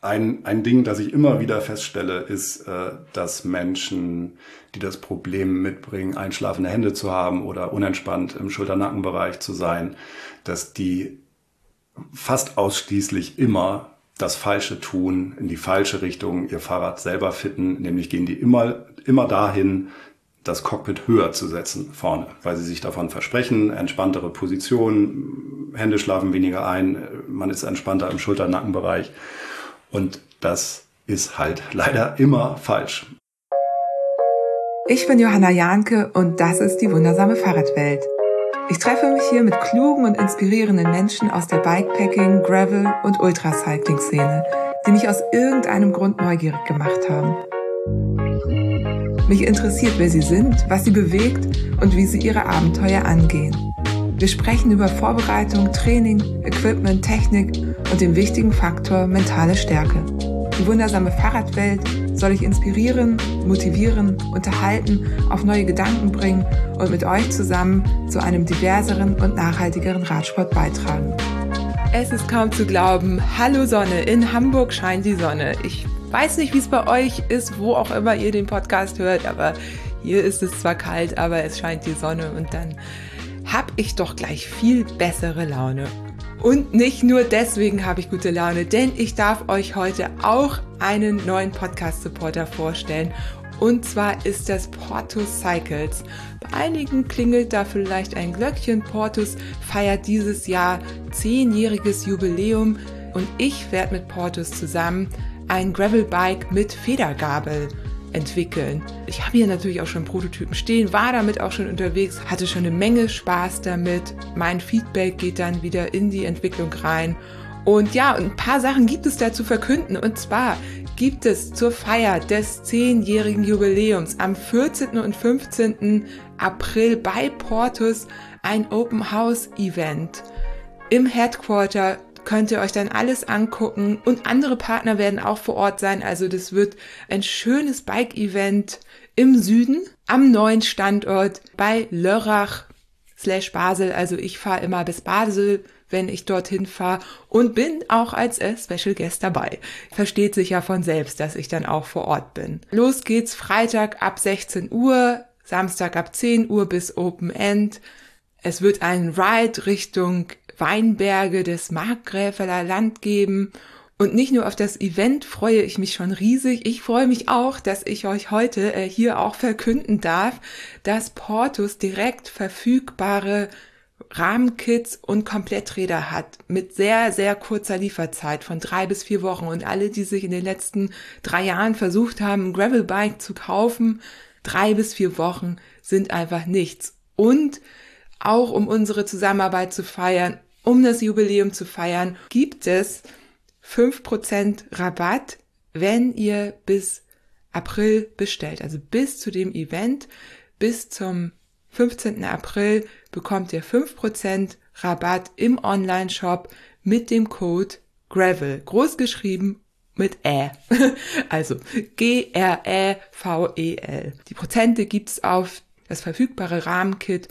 ein, ein Ding, das ich immer wieder feststelle, ist, äh, dass Menschen, die das Problem mitbringen, einschlafende Hände zu haben oder unentspannt im Schulter-Nackenbereich zu sein, dass die fast ausschließlich immer das Falsche tun, in die falsche Richtung ihr Fahrrad selber fitten, nämlich gehen die immer, immer dahin, das Cockpit höher zu setzen vorne, weil sie sich davon versprechen, entspanntere Position, Hände schlafen weniger ein, man ist entspannter im Schulter-Nackenbereich. Und das ist halt leider immer falsch. Ich bin Johanna Jahnke und das ist die wundersame Fahrradwelt. Ich treffe mich hier mit klugen und inspirierenden Menschen aus der Bikepacking, Gravel und Ultracycling-Szene, die mich aus irgendeinem Grund neugierig gemacht haben. Mich interessiert, wer sie sind, was sie bewegt und wie sie ihre Abenteuer angehen. Wir sprechen über Vorbereitung, Training, Equipment, Technik und den wichtigen Faktor mentale Stärke. Die wundersame Fahrradwelt soll ich inspirieren, motivieren, unterhalten, auf neue Gedanken bringen und mit euch zusammen zu einem diverseren und nachhaltigeren Radsport beitragen. Es ist kaum zu glauben. Hallo Sonne, in Hamburg scheint die Sonne. Ich weiß nicht, wie es bei euch ist, wo auch immer ihr den Podcast hört, aber hier ist es zwar kalt, aber es scheint die Sonne und dann habe ich doch gleich viel bessere Laune. Und nicht nur deswegen habe ich gute Laune, denn ich darf euch heute auch einen neuen Podcast-Supporter vorstellen. Und zwar ist das Portus Cycles. Bei einigen klingelt da vielleicht ein Glöckchen. Portus feiert dieses Jahr zehnjähriges Jubiläum und ich werde mit Portus zusammen ein Gravelbike mit Federgabel entwickeln. Ich habe hier natürlich auch schon Prototypen stehen, war damit auch schon unterwegs, hatte schon eine Menge Spaß damit. Mein Feedback geht dann wieder in die Entwicklung rein. Und ja, ein paar Sachen gibt es da zu verkünden. Und zwar gibt es zur Feier des zehnjährigen Jubiläums am 14. und 15. April bei Portus ein Open House Event im Headquarter könnt ihr euch dann alles angucken und andere Partner werden auch vor Ort sein. Also das wird ein schönes Bike-Event im Süden am neuen Standort bei Lörrach slash Basel. Also ich fahre immer bis Basel, wenn ich dorthin fahre und bin auch als äh, Special Guest dabei. Versteht sich ja von selbst, dass ich dann auch vor Ort bin. Los geht's Freitag ab 16 Uhr, Samstag ab 10 Uhr bis Open End. Es wird ein Ride Richtung Weinberge des Markgräfeler Land geben. Und nicht nur auf das Event freue ich mich schon riesig, ich freue mich auch, dass ich euch heute äh, hier auch verkünden darf, dass Portus direkt verfügbare Rahmenkits und Kompletträder hat mit sehr, sehr kurzer Lieferzeit von drei bis vier Wochen. Und alle, die sich in den letzten drei Jahren versucht haben, ein Gravelbike zu kaufen, drei bis vier Wochen sind einfach nichts. Und auch um unsere Zusammenarbeit zu feiern, um das Jubiläum zu feiern, gibt es 5% Rabatt, wenn ihr bis April bestellt. Also bis zu dem Event, bis zum 15. April bekommt ihr 5% Rabatt im Online-Shop mit dem Code GRAVEL. Groß geschrieben mit Ä. Also G-R-E-V-E-L. Die Prozente gibt's auf das verfügbare Rahmenkit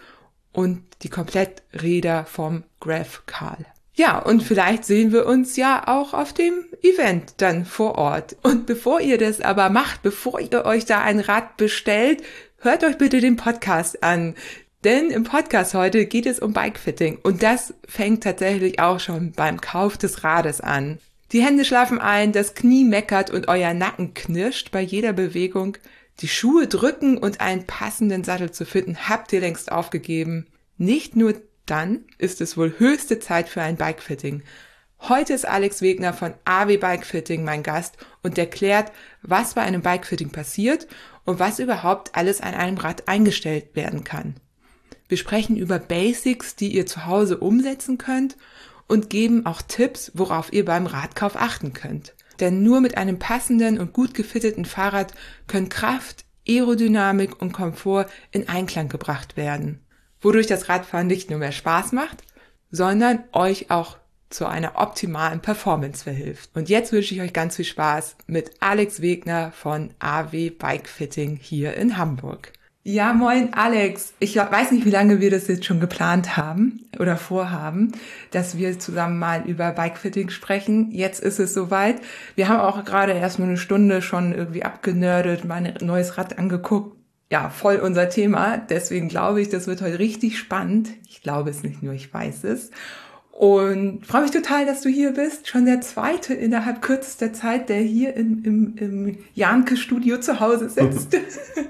und die Kompletträder vom Graph Karl. Ja, und vielleicht sehen wir uns ja auch auf dem Event dann vor Ort. Und bevor ihr das aber macht, bevor ihr euch da ein Rad bestellt, hört euch bitte den Podcast an. Denn im Podcast heute geht es um Bikefitting und das fängt tatsächlich auch schon beim Kauf des Rades an. Die Hände schlafen ein, das Knie meckert und euer Nacken knirscht bei jeder Bewegung. Die Schuhe drücken und einen passenden Sattel zu finden, habt ihr längst aufgegeben. Nicht nur dann ist es wohl höchste Zeit für ein Bikefitting. Heute ist Alex Wegner von AW Bikefitting mein Gast und erklärt, was bei einem Bikefitting passiert und was überhaupt alles an einem Rad eingestellt werden kann. Wir sprechen über Basics, die ihr zu Hause umsetzen könnt und geben auch Tipps, worauf ihr beim Radkauf achten könnt denn nur mit einem passenden und gut gefitteten Fahrrad können Kraft, Aerodynamik und Komfort in Einklang gebracht werden, wodurch das Radfahren nicht nur mehr Spaß macht, sondern euch auch zu einer optimalen Performance verhilft. Und jetzt wünsche ich euch ganz viel Spaß mit Alex Wegner von AW Bike Fitting hier in Hamburg. Ja, moin Alex. Ich weiß nicht, wie lange wir das jetzt schon geplant haben oder vorhaben, dass wir zusammen mal über Bikefitting sprechen. Jetzt ist es soweit. Wir haben auch gerade erst nur eine Stunde schon irgendwie abgenördet, mein neues Rad angeguckt. Ja, voll unser Thema. Deswegen glaube ich, das wird heute richtig spannend. Ich glaube es nicht nur, ich weiß es. Und freue mich total, dass du hier bist. Schon der zweite innerhalb kürzester Zeit, der hier in, im, im Janke-Studio zu Hause sitzt.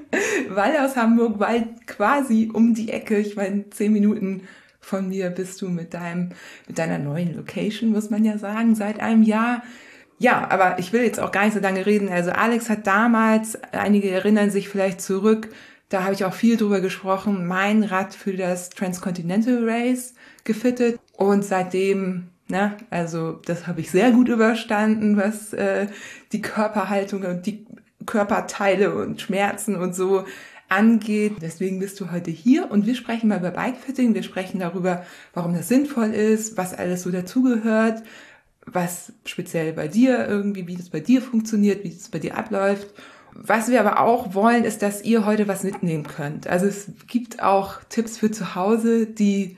weil aus Hamburg, weil quasi um die Ecke, ich meine, zehn Minuten von mir bist du mit deinem, mit deiner neuen Location, muss man ja sagen, seit einem Jahr. Ja, aber ich will jetzt auch gar nicht so lange reden. Also Alex hat damals, einige erinnern sich vielleicht zurück, da habe ich auch viel drüber gesprochen, mein Rad für das Transcontinental Race gefittet und seitdem, ne, also das habe ich sehr gut überstanden, was äh, die Körperhaltung und die Körperteile und Schmerzen und so angeht. Deswegen bist du heute hier und wir sprechen mal über Bikefitting. Wir sprechen darüber, warum das sinnvoll ist, was alles so dazugehört, was speziell bei dir irgendwie, wie das bei dir funktioniert, wie das bei dir abläuft. Was wir aber auch wollen, ist, dass ihr heute was mitnehmen könnt. Also es gibt auch Tipps für zu Hause, die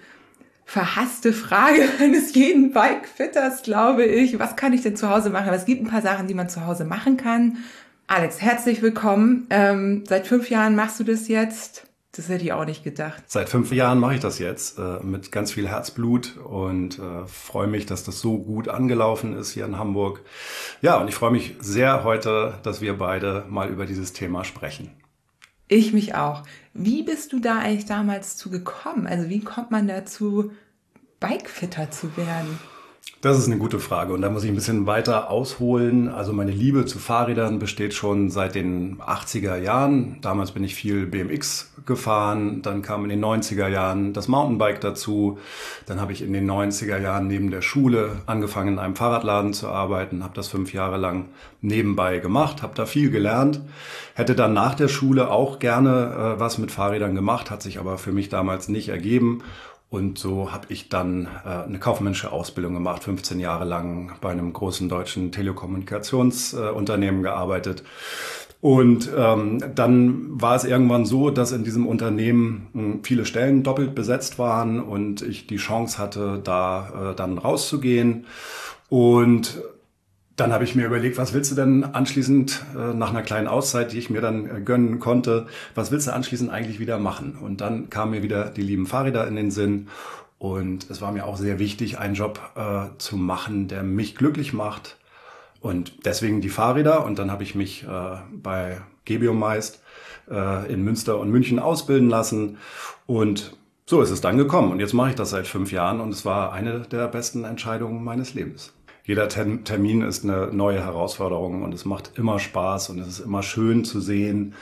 verhasste Frage eines jeden Bikefitters, glaube ich. Was kann ich denn zu Hause machen? Aber es gibt ein paar Sachen, die man zu Hause machen kann. Alex, herzlich willkommen. Ähm, seit fünf Jahren machst du das jetzt. Das hätte ich auch nicht gedacht. Seit fünf Jahren mache ich das jetzt äh, mit ganz viel Herzblut und äh, freue mich, dass das so gut angelaufen ist hier in Hamburg. Ja, und ich freue mich sehr heute, dass wir beide mal über dieses Thema sprechen. Ich mich auch. Wie bist du da eigentlich damals zu gekommen? Also wie kommt man dazu, Bikefitter zu werden? Das ist eine gute Frage und da muss ich ein bisschen weiter ausholen. Also meine Liebe zu Fahrrädern besteht schon seit den 80er Jahren. Damals bin ich viel BMX gefahren, dann kam in den 90er Jahren das Mountainbike dazu. Dann habe ich in den 90er Jahren neben der Schule angefangen in einem Fahrradladen zu arbeiten, habe das fünf Jahre lang nebenbei gemacht, habe da viel gelernt. Hätte dann nach der Schule auch gerne äh, was mit Fahrrädern gemacht, hat sich aber für mich damals nicht ergeben und so habe ich dann äh, eine kaufmännische Ausbildung gemacht, 15 Jahre lang bei einem großen deutschen Telekommunikationsunternehmen äh, gearbeitet. Und ähm, dann war es irgendwann so, dass in diesem Unternehmen mh, hm, viele Stellen doppelt besetzt waren und ich die Chance hatte, da äh, dann rauszugehen. Und dann habe ich mir überlegt, was willst du denn anschließend äh, nach einer kleinen Auszeit, die ich mir dann äh, gönnen konnte, was willst du anschließend eigentlich wieder machen? Und dann kamen mir wieder die lieben Fahrräder in den Sinn. Und es war mir auch sehr wichtig, einen Job äh, zu machen, der mich glücklich macht. Und deswegen die Fahrräder. Und dann habe ich mich äh, bei Gebiomeist äh, in Münster und München ausbilden lassen. Und so ist es dann gekommen. Und jetzt mache ich das seit fünf Jahren und es war eine der besten Entscheidungen meines Lebens jeder Termin ist eine neue Herausforderung und es macht immer Spaß und es ist immer schön zu sehen,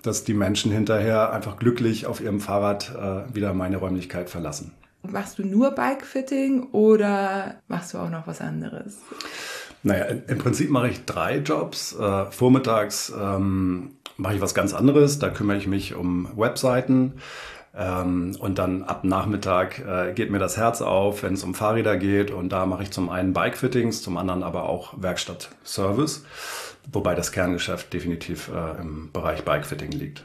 dass die Menschen hinterher einfach glücklich auf ihrem Fahrrad äh, wieder meine Räumlichkeit verlassen. Machst du nur Bikefitting oder machst du auch noch was anderes? Naja, im Prinzip mache ich drei Jobs. Äh, vormittags ähm, mache ich was ganz anderes. Da kümmere ich mich um Webseiten. Ähm, und dann ab Nachmittag äh, geht mir das Herz auf, wenn es um Fahrräder geht. Und da mache ich zum einen Bike-Fittings, zum anderen aber auch Werkstatt-Service. Wobei das Kerngeschäft definitiv äh, im Bereich Bike-Fitting liegt.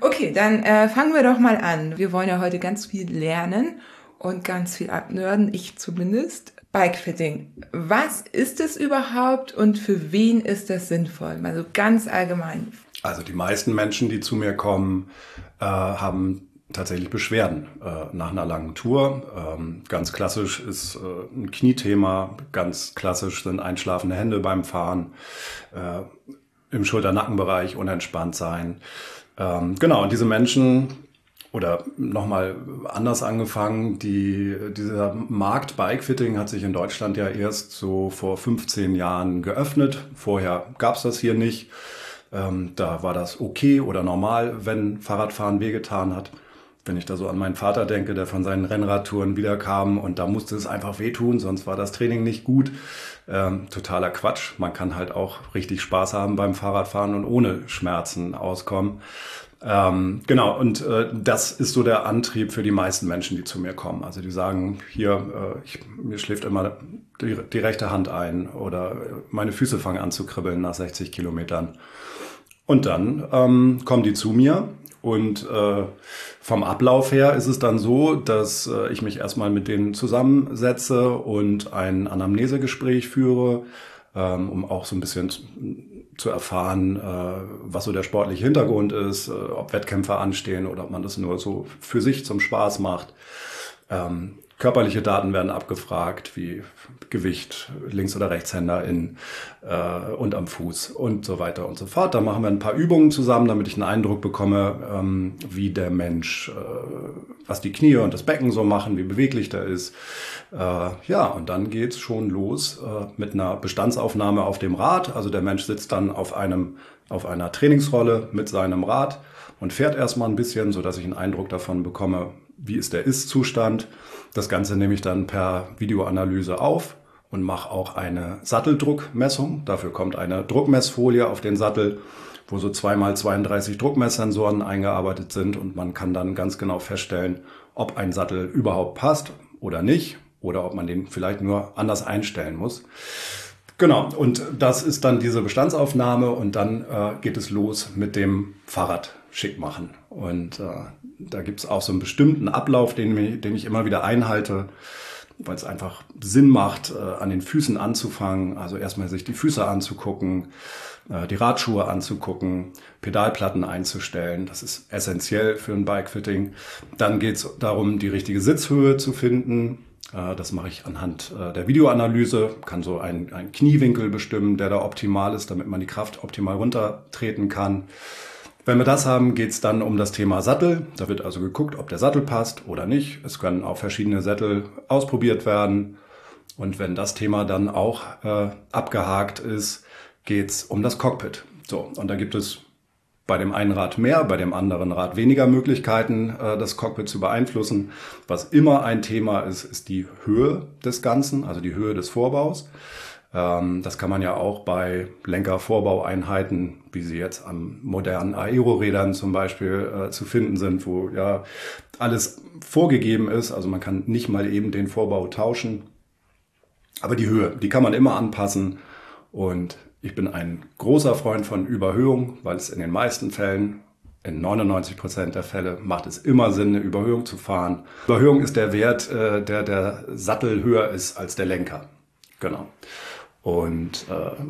Okay, dann äh, fangen wir doch mal an. Wir wollen ja heute ganz viel lernen und ganz viel abnörden, ich zumindest. Bikefitting. Was ist es überhaupt und für wen ist das sinnvoll? Also ganz allgemein. Also die meisten Menschen, die zu mir kommen, äh, haben tatsächlich Beschwerden äh, nach einer langen Tour. Ähm, ganz klassisch ist äh, ein Kniethema, ganz klassisch sind einschlafende Hände beim Fahren, äh, im Schulter-Nackenbereich unentspannt sein. Ähm, genau, und diese Menschen oder nochmal anders angefangen, die, dieser Markt Bikefitting hat sich in Deutschland ja erst so vor 15 Jahren geöffnet. Vorher gab's das hier nicht. Ähm, da war das okay oder normal, wenn Fahrradfahren wehgetan hat wenn ich da so an meinen Vater denke, der von seinen Rennradtouren wiederkam und da musste es einfach wehtun, sonst war das Training nicht gut. Ähm, totaler Quatsch. Man kann halt auch richtig Spaß haben beim Fahrradfahren und ohne Schmerzen auskommen. Ähm, genau, und äh, das ist so der Antrieb für die meisten Menschen, die zu mir kommen. Also die sagen, hier, äh, ich, mir schläft immer die, die rechte Hand ein oder meine Füße fangen an zu kribbeln nach 60 Kilometern. Und dann ähm, kommen die zu mir und äh, vom Ablauf her ist es dann so, dass äh, ich mich erstmal mit denen zusammensetze und ein Anamnesegespräch führe, ähm, um auch so ein bisschen zu erfahren, äh, was so der sportliche Hintergrund ist, äh, ob Wettkämpfe anstehen oder ob man das nur so für sich zum Spaß macht. Ähm, Körperliche Daten werden abgefragt, wie Gewicht, Links- oder Rechtshänder in, äh, und am Fuß und so weiter und so fort. Da machen wir ein paar Übungen zusammen, damit ich einen Eindruck bekomme, ähm, wie der Mensch, äh, was die Knie und das Becken so machen, wie beweglich der ist. Äh, ja, und dann geht's schon los äh, mit einer Bestandsaufnahme auf dem Rad. Also der Mensch sitzt dann auf einem auf einer Trainingsrolle mit seinem Rad und fährt erstmal ein bisschen, so dass ich einen Eindruck davon bekomme, wie ist der Ist-Zustand. Das Ganze nehme ich dann per Videoanalyse auf und mache auch eine Satteldruckmessung. Dafür kommt eine Druckmessfolie auf den Sattel, wo so zweimal 32 Druckmesssensoren eingearbeitet sind und man kann dann ganz genau feststellen, ob ein Sattel überhaupt passt oder nicht oder ob man den vielleicht nur anders einstellen muss. Genau, und das ist dann diese Bestandsaufnahme und dann äh, geht es los mit dem Fahrrad schick machen. Und äh, da gibt es auch so einen bestimmten Ablauf, den, den ich immer wieder einhalte, weil es einfach Sinn macht, äh, an den Füßen anzufangen. Also erstmal sich die Füße anzugucken, äh, die Radschuhe anzugucken, Pedalplatten einzustellen. Das ist essentiell für ein Bikefitting. Dann geht es darum, die richtige Sitzhöhe zu finden äh, das mache ich anhand äh, der Videoanalyse, kann so einen, einen Kniewinkel bestimmen, der da optimal ist, damit man die Kraft optimal runtertreten kann. Wenn wir das haben, geht es dann um das Thema Sattel. Da wird also geguckt, ob der Sattel passt oder nicht. Es können auch verschiedene Sättel ausprobiert werden. Und wenn das Thema dann auch äh, abgehakt ist, geht es um das Cockpit. So, und da gibt es bei dem einen Rad mehr, bei dem anderen Rad weniger Möglichkeiten, äh, das Cockpit zu beeinflussen. Was immer ein Thema ist, ist die Höhe des Ganzen, also die Höhe des Vorbaus. Ähm, das kann man ja auch bei Lenkervorbaueinheiten, wie sie jetzt an modernen Aerorädern zum Beispiel äh, zu finden sind, wo ja alles vorgegeben ist. Also man kann nicht mal eben den Vorbau tauschen. Aber die Höhe, die kann man immer anpassen. Und ich bin ein großer Freund von Überhöhung, weil es in den meisten Fällen, in 99 Prozent der Fälle, macht es immer Sinn, eine Überhöhung zu fahren. Überhöhung ist der Wert, äh, der der Sattel höher ist als der Lenker. Genau. Und äh,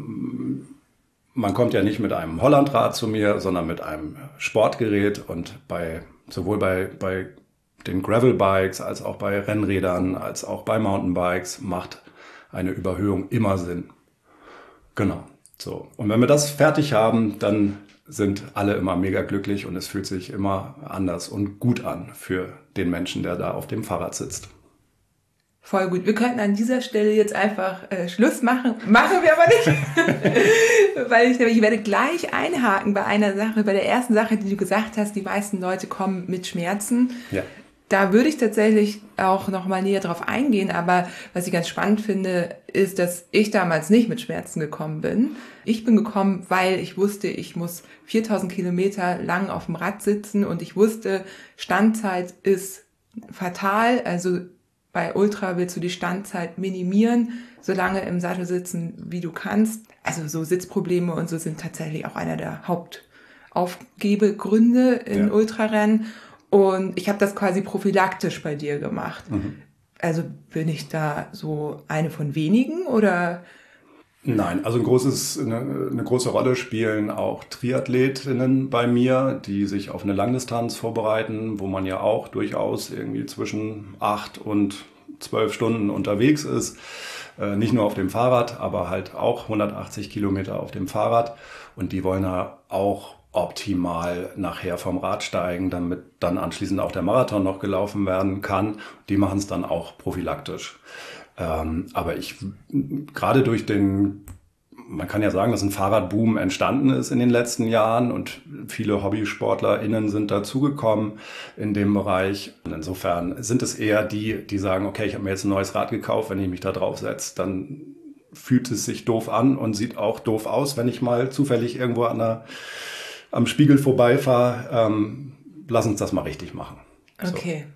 man kommt ja nicht mit einem Hollandrad zu mir, sondern mit einem Sportgerät und bei sowohl bei, bei den Gravelbikes als auch bei Rennrädern als auch bei Mountainbikes macht eine Überhöhung immer Sinn. Genau. So. Und wenn wir das fertig haben, dann sind alle immer mega glücklich und es fühlt sich immer anders und gut an für den Menschen, der da auf dem Fahrrad sitzt. Voll gut. Wir könnten an dieser Stelle jetzt einfach äh, Schluss machen. Machen wir aber nicht. Weil ich nämlich, ich werde gleich einhaken bei einer Sache, bei der ersten Sache, die du gesagt hast, die meisten Leute kommen mit Schmerzen. Ja da würde ich tatsächlich auch noch mal näher drauf eingehen. Aber was ich ganz spannend finde, ist, dass ich damals nicht mit Schmerzen gekommen bin. Ich bin gekommen, weil ich wusste, ich muss 4000 Kilometer lang auf dem Rad sitzen und ich wusste, Standzeit ist fatal. Also bei Ultra willst du die Standzeit minimieren, solange im Sattel sitzen, wie du kannst. Also so Sitzprobleme und so sind tatsächlich auch einer der Hauptaufgebegründe in ja. Ultrarennen. Und ich habe das quasi prophylaktisch bei dir gemacht. Mhm. Also bin ich da so eine von wenigen oder? Nein, also ein großes, eine, eine große Rolle spielen auch Triathletinnen bei mir, die sich auf eine Langdistanz vorbereiten, wo man ja auch durchaus irgendwie zwischen acht und zwölf Stunden unterwegs ist. Äh, nicht nur auf dem Fahrrad, aber halt auch 180 Kilometer auf dem Fahrrad. Und die wollen ja auch optimal nachher vom Rad steigen, damit dann anschließend auch der Marathon noch gelaufen werden kann. Die machen es dann auch prophylaktisch. Ähm, aber ich, gerade durch den, man kann ja sagen, dass ein Fahrradboom entstanden ist in den letzten Jahren und viele HobbysportlerInnen sind dazugekommen in dem Bereich. Und insofern sind es eher die, die sagen, okay, ich habe mir jetzt ein neues Rad gekauft, wenn ich mich da drauf setze, dann fühlt es sich doof an und sieht auch doof aus, wenn ich mal zufällig irgendwo an einer am Spiegel vorbeifahre, ähm, lass uns das mal richtig machen. Okay.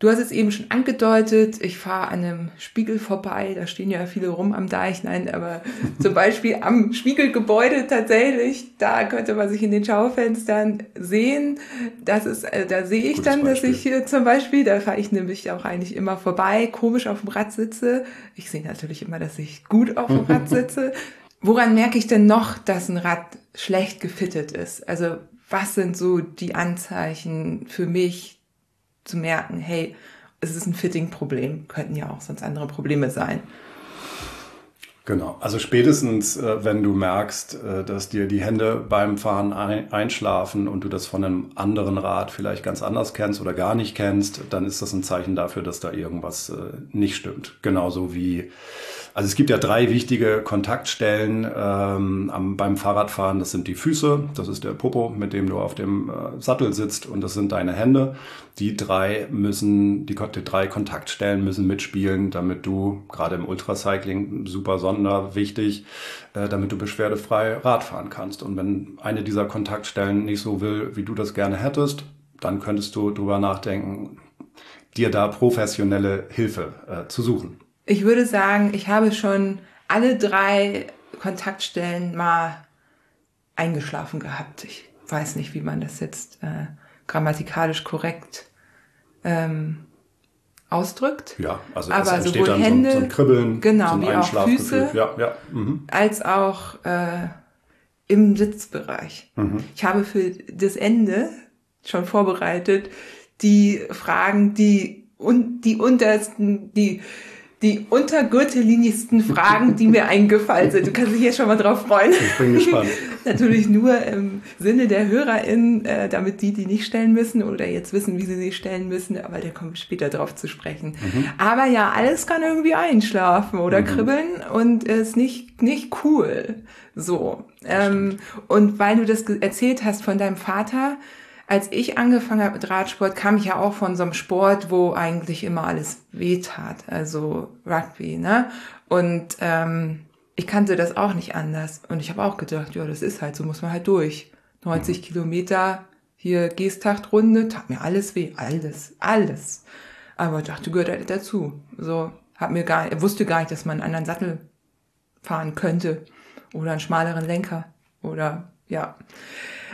Du hast es eben schon angedeutet, ich fahre an einem Spiegel vorbei, da stehen ja viele rum am Deich, nein, aber zum Beispiel am Spiegelgebäude tatsächlich, da könnte man sich in den Schaufenstern sehen. Das ist, äh, da sehe ich dann, Beispiel. dass ich hier zum Beispiel, da fahre ich nämlich auch eigentlich immer vorbei, komisch auf dem Rad sitze. Ich sehe natürlich immer, dass ich gut auf dem Rad sitze. Woran merke ich denn noch, dass ein Rad schlecht gefittet ist? Also was sind so die Anzeichen für mich, zu merken, hey, es ist ein Fitting-Problem, könnten ja auch sonst andere Probleme sein. Genau, also spätestens, äh, wenn du merkst, äh, dass dir die Hände beim Fahren einschlafen und du das von einem anderen Rad vielleicht ganz anders kennst oder gar nicht kennst, dann ist das ein Zeichen dafür, dass da irgendwas äh, nicht stimmt. Genauso wie also es gibt ja drei wichtige Kontaktstellen ähm, am, beim Fahrradfahren. Das sind die Füße, das ist der Popo, mit dem du auf dem äh, Sattel sitzt und das sind deine Hände. Die drei müssen, die, die drei Kontaktstellen müssen mitspielen, damit du, gerade im Ultracycling, super sonder wichtig, äh, damit du beschwerdefrei Rad fahren kannst. Und wenn eine dieser Kontaktstellen nicht so will, wie du das gerne hättest, dann könntest du drüber nachdenken, dir da professionelle Hilfe äh, zu suchen. Ich würde sagen, ich habe schon alle drei Kontaktstellen mal eingeschlafen gehabt. Ich weiß nicht, wie man das jetzt äh, grammatikalisch korrekt ähm, ausdrückt. Ja, also aber es sowohl dann Hände, so, ein, so ein Kribbeln, genau, so ein wie auch Füße, ja, ja. Mhm. als auch äh, im Sitzbereich. Mhm. Ich habe für das Ende schon vorbereitet die Fragen, die und die untersten, die die untergürtellinigsten Fragen, die mir eingefallen sind. Du kannst dich jetzt schon mal drauf freuen. Ich bin gespannt. Natürlich nur im Sinne der HörerInnen, äh, damit die die nicht stellen müssen oder jetzt wissen, wie sie sie stellen müssen, aber der kommt später drauf zu sprechen. Mhm. Aber ja, alles kann irgendwie einschlafen oder mhm. kribbeln und ist nicht, nicht cool. So. Ähm, und weil du das erzählt hast von deinem Vater, als ich angefangen habe mit Radsport, kam ich ja auch von so einem Sport, wo eigentlich immer alles wehtat, also Rugby, ne? Und ähm, ich kannte das auch nicht anders. Und ich habe auch gedacht, ja, das ist halt, so muss man halt durch. 90 Kilometer, hier Geestachtrunde, tat mir alles weh, alles, alles. Aber ich dachte, gehört halt dazu. So, hab mir gar, wusste gar nicht, dass man einen anderen Sattel fahren könnte oder einen schmaleren Lenker oder ja.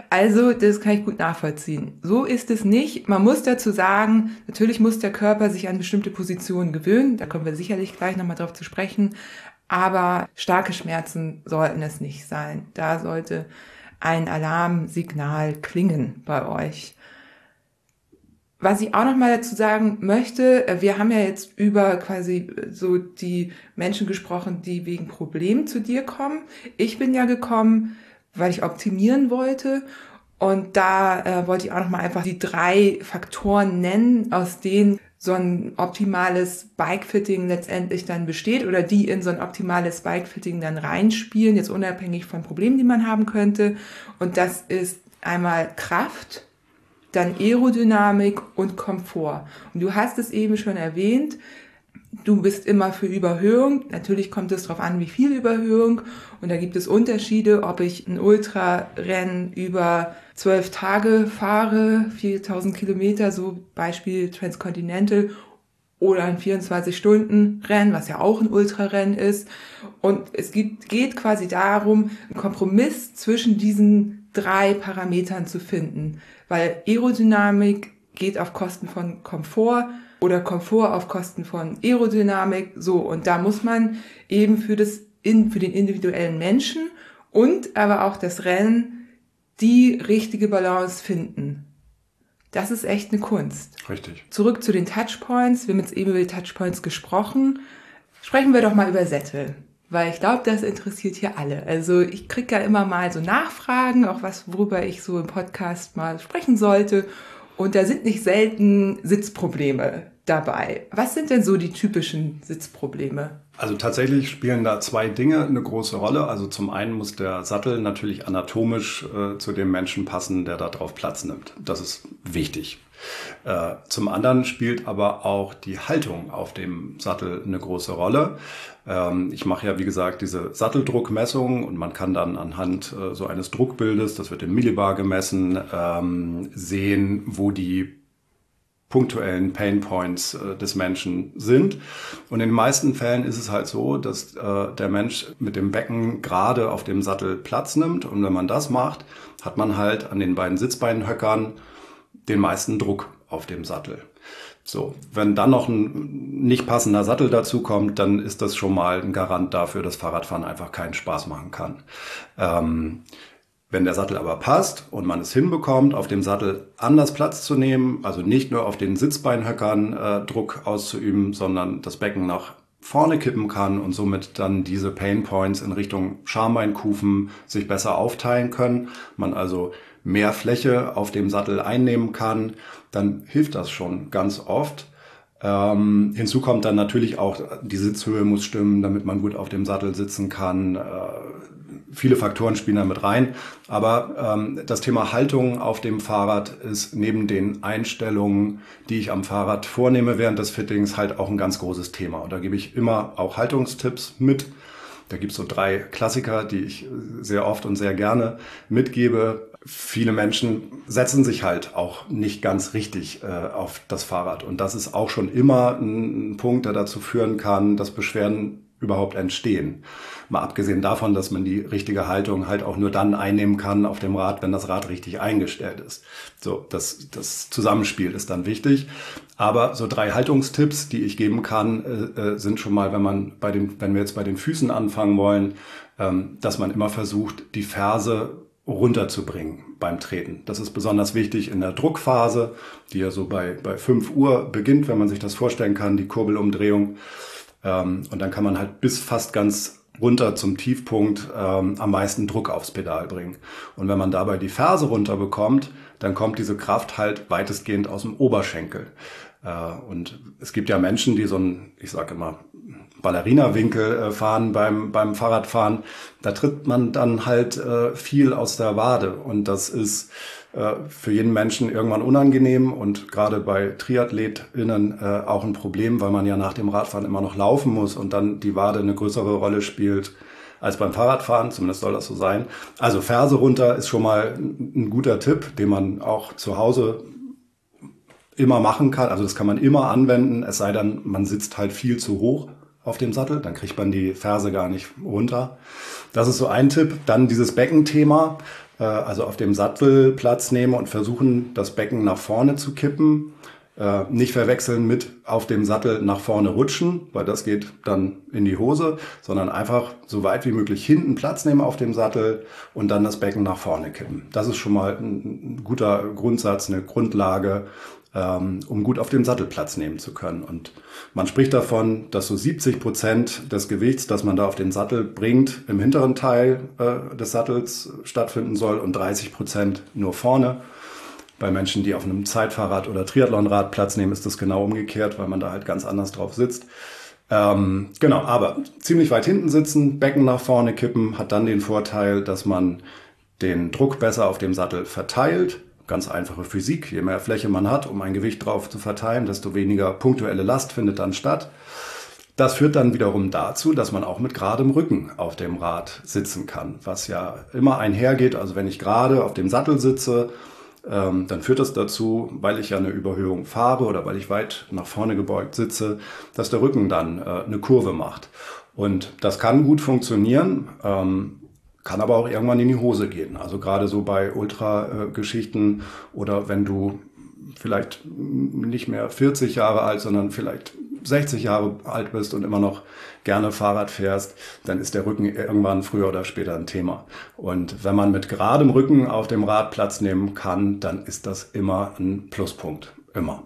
Also, das kann ich gut nachvollziehen. So ist es nicht. Man muss dazu sagen, natürlich muss der Körper sich an bestimmte Positionen gewöhnen. Da kommen wir sicherlich gleich nochmal drauf zu sprechen. Aber starke Schmerzen sollten es nicht sein. Da sollte ein Alarmsignal klingen bei euch. Was ich auch noch mal dazu sagen möchte, wir haben ja jetzt über quasi so die Menschen gesprochen, die wegen Problemen zu dir kommen. Ich bin ja gekommen, weil ich optimieren wollte. Und da äh, wollte ich auch nochmal einfach die drei Faktoren nennen, aus denen so ein optimales Bikefitting letztendlich dann besteht oder die in so ein optimales Bikefitting dann reinspielen, jetzt unabhängig von Problemen, die man haben könnte. Und das ist einmal Kraft, dann Aerodynamik und Komfort. Und du hast es eben schon erwähnt, du bist immer für Überhöhung. Natürlich kommt es darauf an, wie viel Überhöhung. Und da gibt es Unterschiede, ob ich ein Ultrarennen über zwölf Tage fahre, 4000 Kilometer, so Beispiel Transcontinental, oder ein 24-Stunden-Rennen, was ja auch ein Ultrarennen ist. Und es gibt, geht quasi darum, einen Kompromiss zwischen diesen drei Parametern zu finden. Weil Aerodynamik geht auf Kosten von Komfort, oder Komfort auf Kosten von Aerodynamik, so. Und da muss man eben für das, für den individuellen Menschen und aber auch das Rennen die richtige Balance finden. Das ist echt eine Kunst. Richtig. Zurück zu den Touchpoints. Wir haben jetzt eben über die Touchpoints gesprochen. Sprechen wir doch mal über Sättel. Weil ich glaube, das interessiert hier alle. Also ich kriege ja immer mal so Nachfragen, auch was, worüber ich so im Podcast mal sprechen sollte. Und da sind nicht selten Sitzprobleme dabei. Was sind denn so die typischen Sitzprobleme? Also tatsächlich spielen da zwei Dinge eine große Rolle. Also zum einen muss der Sattel natürlich anatomisch äh, zu dem Menschen passen, der da drauf Platz nimmt. Das ist wichtig. Äh, zum anderen spielt aber auch die Haltung auf dem Sattel eine große Rolle. Ähm, ich mache ja, wie gesagt, diese Satteldruckmessung und man kann dann anhand äh, so eines Druckbildes, das wird im Millibar gemessen, ähm, sehen, wo die punktuellen Pain Points äh, des Menschen sind. Und in den meisten Fällen ist es halt so, dass äh, der Mensch mit dem Becken gerade auf dem Sattel Platz nimmt. Und wenn man das macht, hat man halt an den beiden Sitzbeinhöckern den meisten Druck auf dem Sattel. So, wenn dann noch ein nicht passender Sattel dazu kommt, dann ist das schon mal ein Garant dafür, dass Fahrradfahren einfach keinen Spaß machen kann. Ähm, wenn der Sattel aber passt und man es hinbekommt, auf dem Sattel anders Platz zu nehmen, also nicht nur auf den Sitzbeinhöckern äh, Druck auszuüben, sondern das Becken nach vorne kippen kann und somit dann diese Pain Points in Richtung Schambeinkufen sich besser aufteilen können, man also mehr Fläche auf dem Sattel einnehmen kann, dann hilft das schon ganz oft. Ähm, hinzu kommt dann natürlich auch, die Sitzhöhe muss stimmen, damit man gut auf dem Sattel sitzen kann. Äh, viele Faktoren spielen da mit rein. Aber ähm, das Thema Haltung auf dem Fahrrad ist neben den Einstellungen, die ich am Fahrrad vornehme während des Fittings, halt auch ein ganz großes Thema. Und da gebe ich immer auch Haltungstipps mit. Da gibt es so drei Klassiker, die ich sehr oft und sehr gerne mitgebe viele Menschen setzen sich halt auch nicht ganz richtig äh, auf das Fahrrad. Und das ist auch schon immer ein, ein Punkt, der dazu führen kann, dass Beschwerden überhaupt entstehen. Mal abgesehen davon, dass man die richtige Haltung halt auch nur dann einnehmen kann auf dem Rad, wenn das Rad richtig eingestellt ist. So, das, das Zusammenspiel ist dann wichtig. Aber so drei Haltungstipps, die ich geben kann, äh, äh sind schon mal, wenn man bei den, wenn wir jetzt bei den Füßen anfangen wollen, ähm, dass man immer versucht, die Ferse runterzubringen beim Treten. Das ist besonders wichtig in der Druckphase, die ja so bei, bei 5 Uhr beginnt, wenn man sich das vorstellen kann, die Kurbelumdrehung. Ähm, und dann kann man halt bis fast ganz runter zum Tiefpunkt ähm, am meisten Druck aufs Pedal bringen. Und wenn man dabei die Ferse runter bekommt, dann kommt diese Kraft halt weitestgehend aus dem Oberschenkel. Äh, und es gibt ja Menschen, die so ein, ich sage immer, Ballerina-Winkel äh, fahren beim, beim Fahrradfahren, da tritt man dann halt äh, viel aus der Wade. Und das ist für jeden Menschen irgendwann unangenehm und gerade bei TriathletInnen äh, auch ein Problem, weil man ja nach dem Radfahren immer noch laufen muss und dann die Wade eine größere Rolle spielt als beim Fahrradfahren, zumindest soll das so sein. Also Ferse runter ist schon mal ein guter Tipp, den man auch zu Hause immer machen kann. Also das kann man immer anwenden, es sei denn, man sitzt halt viel zu hoch auf dem Sattel, dann kriegt man die Ferse gar nicht runter. Das ist so ein Tipp. Dann dieses Beckenthema, äh, also auf dem Sattel Platz nehmen und versuchen, das Becken nach vorne zu kippen. Äh, nicht verwechseln mit auf dem Sattel nach vorne rutschen, weil das geht dann in die Hose, sondern einfach so weit wie möglich hinten Platz nehmen auf dem Sattel und dann das Becken nach vorne kippen. Das ist schon mal ein guter Grundsatz, eine Grundlage, um gut auf dem Sattel Platz nehmen zu können. Und man spricht davon, dass so 70 Prozent des Gewichts, das man da auf den Sattel bringt, im hinteren Teil äh, des Sattels stattfinden soll und 30 Prozent nur vorne. Bei Menschen, die auf einem Zeitfahrrad oder Triathlonrad Platz nehmen, ist das genau umgekehrt, weil man da halt ganz anders drauf sitzt. Ähm, genau, aber ziemlich weit hinten sitzen, Becken nach vorne kippen, hat dann den Vorteil, dass man den Druck besser auf dem Sattel verteilt Ganz einfache Physik. Je mehr Fläche man hat, um ein Gewicht drauf zu verteilen, desto weniger punktuelle Last findet dann statt. Das führt dann wiederum dazu, dass man auch mit geradem Rücken auf dem Rad sitzen kann, was ja immer einhergeht. Also wenn ich gerade auf dem Sattel sitze, ähm, dann führt das dazu, weil ich ja eine Überhöhung fahre oder weil ich weit nach vorne gebeugt sitze, dass der Rücken dann äh, eine Kurve macht. Und das kann gut funktionieren. Ähm, kann aber auch irgendwann in die Hose gehen. Also gerade so bei Ultra-Geschichten oder wenn du vielleicht nicht mehr 40 Jahre alt, sondern vielleicht 60 Jahre alt bist und immer noch gerne Fahrrad fährst, dann ist der Rücken irgendwann früher oder später ein Thema. Und wenn man mit geradem Rücken auf dem Rad Platz nehmen kann, dann ist das immer ein Pluspunkt. Immer.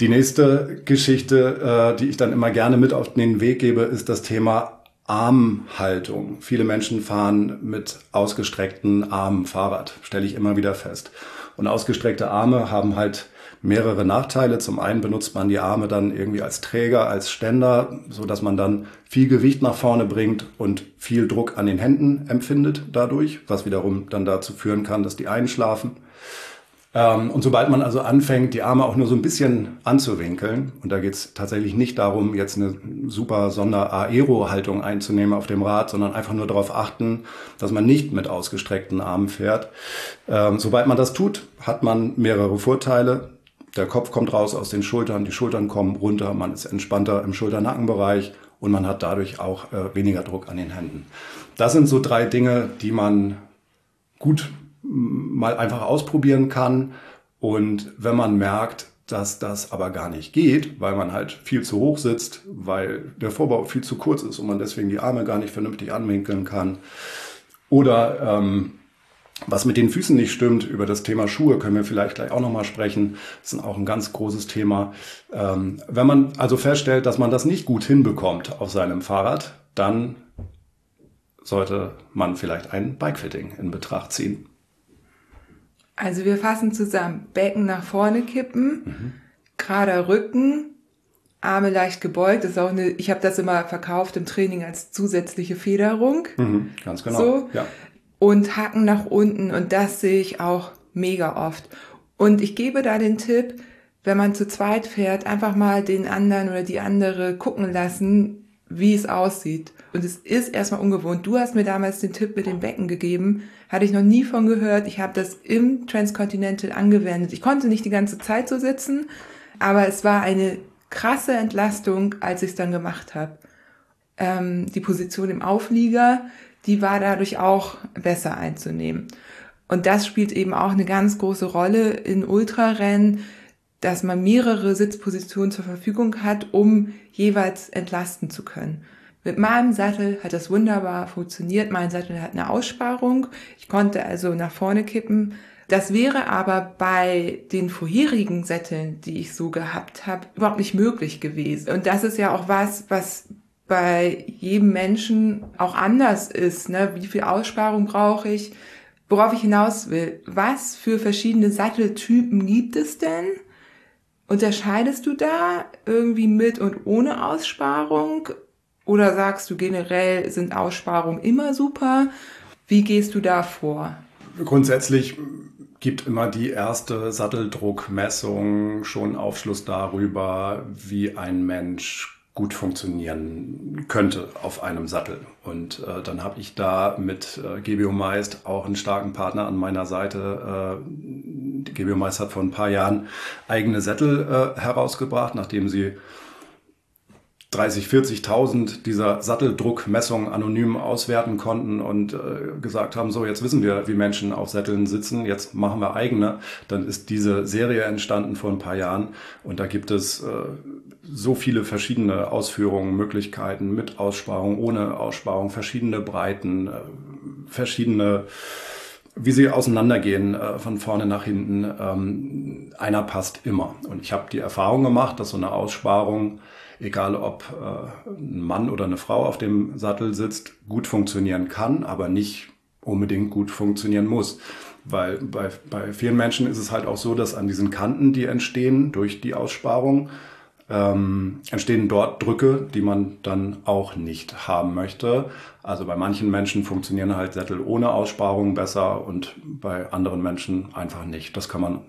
Die nächste Geschichte, äh, die ich dann immer gerne mit auf den Weg gebe, ist das Thema Armhaltung. Viele Menschen fahren mit ausgestreckten Armen Fahrrad, stelle ich immer wieder fest. Und ausgestreckte Arme haben halt mehrere Nachteile. Zum einen benutzt man die Arme dann irgendwie als Träger, als Ständer, so dass man dann viel Gewicht nach vorne bringt und viel Druck an den Händen empfindet dadurch, was wiederum dann dazu führen kann, dass die einschlafen. Ähm, und sobald man also anfängt, die Arme auch nur so ein bisschen anzuwinkeln, und da geht es tatsächlich nicht darum, jetzt eine super Sonder-Aero-Haltung einzunehmen auf dem Rad, sondern einfach nur darauf achten, dass man nicht mit ausgestreckten Armen fährt. Ähm, sobald man das tut, hat man mehrere Vorteile. Der Kopf kommt raus aus den Schultern, die Schultern kommen runter, man ist entspannter im Schulter-Nackenbereich und man hat dadurch auch äh, weniger Druck an den Händen. Das sind so drei Dinge, die man gut mal einfach ausprobieren kann. Und wenn man merkt, dass das aber gar nicht geht, weil man halt viel zu hoch sitzt, weil der Vorbau viel zu kurz ist und man deswegen die Arme gar nicht vernünftig anwinkeln kann. Oder ähm, was mit den Füßen nicht stimmt, über das Thema Schuhe können wir vielleicht gleich auch nochmal sprechen. Das ist auch ein ganz großes Thema. Ähm, wenn man also feststellt, dass man das nicht gut hinbekommt auf seinem Fahrrad, dann sollte man vielleicht ein Bikefitting in Betracht ziehen. Also wir fassen zusammen. Becken nach vorne kippen, mhm. gerader Rücken, Arme leicht gebeugt. Das ist auch eine, ich habe das immer verkauft im Training als zusätzliche Federung. Mhm, ganz genau. So. Ja. Und Hacken nach unten. Und das sehe ich auch mega oft. Und ich gebe da den Tipp, wenn man zu zweit fährt, einfach mal den anderen oder die andere gucken lassen, wie es aussieht. Und es ist erstmal ungewohnt. Du hast mir damals den Tipp mit dem Becken gegeben. Hatte ich noch nie von gehört. Ich habe das im Transcontinental angewendet. Ich konnte nicht die ganze Zeit so sitzen, aber es war eine krasse Entlastung, als ich es dann gemacht habe. Ähm, die Position im Auflieger, die war dadurch auch besser einzunehmen. Und das spielt eben auch eine ganz große Rolle in Ultrarennen, dass man mehrere Sitzpositionen zur Verfügung hat, um jeweils entlasten zu können. Mit meinem Sattel hat das wunderbar funktioniert. Mein Sattel hat eine Aussparung. Ich konnte also nach vorne kippen. Das wäre aber bei den vorherigen Sätteln, die ich so gehabt habe, überhaupt nicht möglich gewesen. Und das ist ja auch was, was bei jedem Menschen auch anders ist. Ne? Wie viel Aussparung brauche ich? Worauf ich hinaus will. Was für verschiedene Satteltypen gibt es denn? Unterscheidest du da irgendwie mit und ohne Aussparung? Oder sagst du generell sind Aussparungen immer super? Wie gehst du da vor? Grundsätzlich gibt immer die erste Satteldruckmessung schon Aufschluss darüber, wie ein Mensch gut funktionieren könnte auf einem Sattel. Und äh, dann habe ich da mit äh, GBO Meist auch einen starken Partner an meiner Seite. Äh, GBO Meist hat vor ein paar Jahren eigene Sättel äh, herausgebracht, nachdem sie 30, 40.000 dieser Satteldruckmessungen anonym auswerten konnten und äh, gesagt haben, so jetzt wissen wir, wie Menschen auf Sätteln sitzen, jetzt machen wir eigene. Dann ist diese Serie entstanden vor ein paar Jahren und da gibt es äh, so viele verschiedene Ausführungen, Möglichkeiten mit Aussparung, ohne Aussparung, verschiedene Breiten, äh, verschiedene wie sie auseinandergehen äh, von vorne nach hinten. Ähm, einer passt immer. Und ich habe die Erfahrung gemacht, dass so eine Aussparung egal ob äh, ein Mann oder eine Frau auf dem Sattel sitzt, gut funktionieren kann, aber nicht unbedingt gut funktionieren muss. Weil bei, bei vielen Menschen ist es halt auch so, dass an diesen Kanten, die entstehen durch die Aussparung, ähm, entstehen dort Drücke, die man dann auch nicht haben möchte. Also bei manchen Menschen funktionieren halt Sättel ohne Aussparung besser und bei anderen Menschen einfach nicht. Das kann man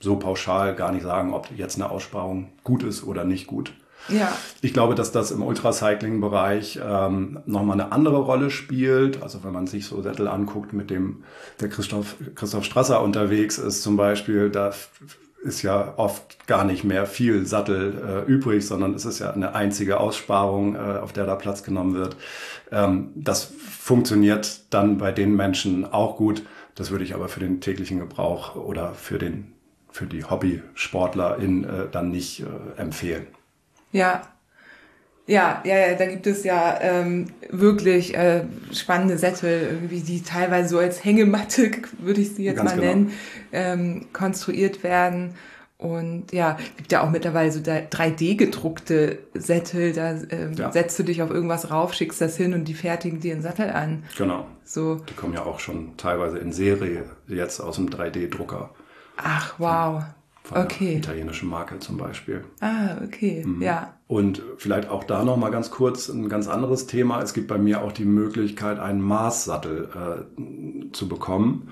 so pauschal gar nicht sagen, ob jetzt eine Aussparung gut ist oder nicht gut. Ja. Ich glaube, dass das im Ultracycling-Bereich ähm, nochmal eine andere Rolle spielt. Also wenn man sich so Sättel anguckt, mit dem der Christoph, Christoph Strasser unterwegs ist zum Beispiel, da ist ja oft gar nicht mehr viel Sattel äh, übrig, sondern es ist ja eine einzige Aussparung, äh, auf der da Platz genommen wird. Ähm, das funktioniert dann bei den Menschen auch gut. Das würde ich aber für den täglichen Gebrauch oder für den für die Hobbysportlerin äh, dann nicht äh, empfehlen. Ja. Ja, ja, ja, da gibt es ja ähm, wirklich äh, spannende Sättel, irgendwie, die teilweise so als Hängematte, würde ich sie jetzt Ganz mal genau. nennen, ähm, konstruiert werden. Und ja, gibt ja auch mittlerweile so 3D gedruckte Sättel, da ähm, ja. setzt du dich auf irgendwas rauf, schickst das hin und die fertigen dir einen Sattel an. Genau. So. Die kommen ja auch schon teilweise in Serie jetzt aus dem 3D-Drucker. Ach, wow. Von okay. einer italienischen Marke zum Beispiel. Ah, okay, mhm. ja. Und vielleicht auch da noch mal ganz kurz ein ganz anderes Thema. Es gibt bei mir auch die Möglichkeit, einen Maßsattel äh, zu bekommen.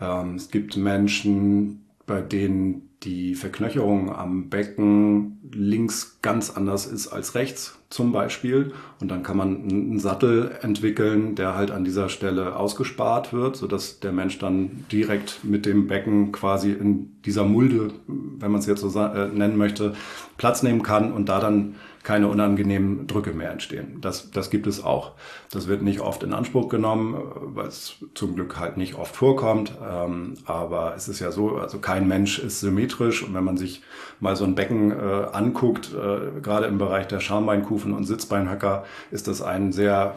Ähm, es gibt Menschen, bei denen die Verknöcherung am Becken links ganz anders ist als rechts zum Beispiel. Und dann kann man einen Sattel entwickeln, der halt an dieser Stelle ausgespart wird, sodass der Mensch dann direkt mit dem Becken quasi in dieser Mulde, wenn man es jetzt so äh, nennen möchte, Platz nehmen kann und da dann keine unangenehmen Drücke mehr entstehen. Das, das gibt es auch. Das wird nicht oft in Anspruch genommen, weil es zum Glück halt nicht oft vorkommt. Ähm, aber es ist ja so, also kein Mensch ist symmetrisch. Und wenn man sich mal so ein Becken äh, anguckt, äh, gerade im Bereich der Schambeinkufen und Sitzbeinhöcker, ist das ein sehr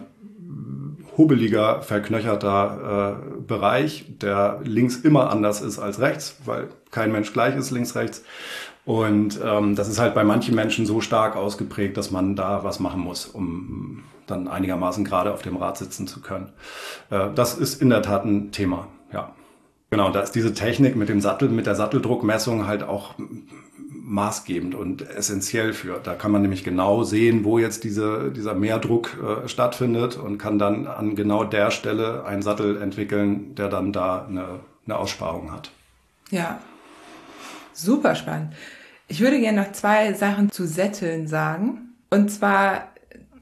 hubeliger, verknöcherter äh, Bereich, der links immer anders ist als rechts, weil kein Mensch gleich ist links, rechts. Und ähm, das ist halt bei manchen Menschen so stark ausgeprägt, dass man da was machen muss, um dann einigermaßen gerade auf dem Rad sitzen zu können. Äh, das ist in der Tat ein Thema, ja. Genau, da ist diese Technik mit dem Sattel, mit der Satteldruckmessung halt auch maßgebend und essentiell für. Da kann man nämlich genau sehen, wo jetzt diese, dieser Mehrdruck äh, stattfindet und kann dann an genau der Stelle einen Sattel entwickeln, der dann da eine, eine Aussparung hat. Ja, Super spannend. Ich würde gerne noch zwei Sachen zu Sätteln sagen. Und zwar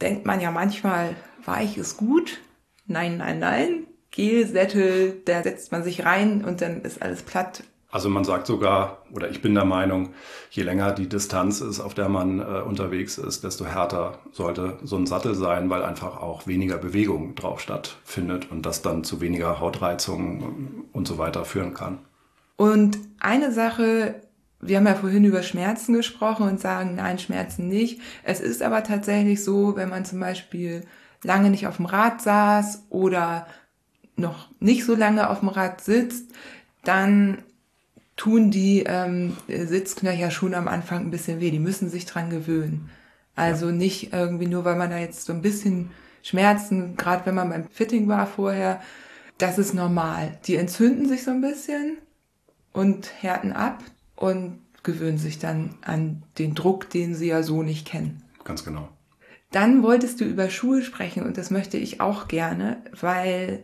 denkt man ja manchmal, weich ist gut. Nein, nein, nein. Gelsättel, da setzt man sich rein und dann ist alles platt. Also man sagt sogar, oder ich bin der Meinung, je länger die Distanz ist, auf der man äh, unterwegs ist, desto härter sollte so ein Sattel sein, weil einfach auch weniger Bewegung drauf stattfindet und das dann zu weniger Hautreizungen und so weiter führen kann. Und eine Sache, wir haben ja vorhin über Schmerzen gesprochen und sagen, nein, Schmerzen nicht. Es ist aber tatsächlich so, wenn man zum Beispiel lange nicht auf dem Rad saß oder noch nicht so lange auf dem Rad sitzt, dann tun die ähm, Sitzknöcher schon am Anfang ein bisschen weh. Die müssen sich dran gewöhnen. Also nicht irgendwie nur, weil man da jetzt so ein bisschen Schmerzen, gerade wenn man beim Fitting war vorher, das ist normal. Die entzünden sich so ein bisschen und härten ab und gewöhnen sich dann an den Druck, den sie ja so nicht kennen. Ganz genau. Dann wolltest du über Schuhe sprechen und das möchte ich auch gerne, weil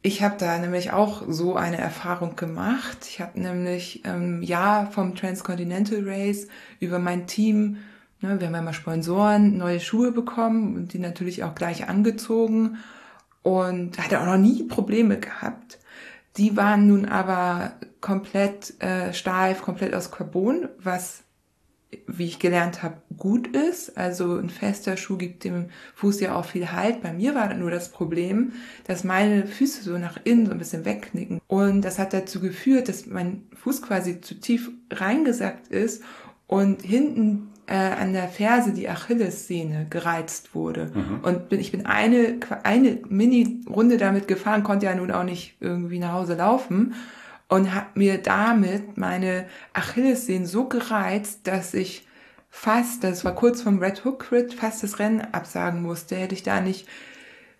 ich habe da nämlich auch so eine Erfahrung gemacht. Ich habe nämlich ähm, ja vom Transcontinental Race über mein Team, ne, wir haben ja mal Sponsoren, neue Schuhe bekommen und die natürlich auch gleich angezogen und hatte auch noch nie Probleme gehabt. Die waren nun aber komplett äh, steif, komplett aus Carbon, was wie ich gelernt habe, gut ist. Also ein fester Schuh gibt dem Fuß ja auch viel Halt. Bei mir war nur das Problem, dass meine Füße so nach innen so ein bisschen wegknicken. Und das hat dazu geführt, dass mein Fuß quasi zu tief reingesackt ist und hinten äh, an der Ferse die Achillessehne gereizt wurde. Mhm. Und bin, ich bin eine, eine Mini-Runde damit gefahren, konnte ja nun auch nicht irgendwie nach Hause laufen und habe mir damit meine Achillessehne so gereizt, dass ich fast, das war kurz vom Red Hook Crit, fast das Rennen absagen musste. Hätte ich da nicht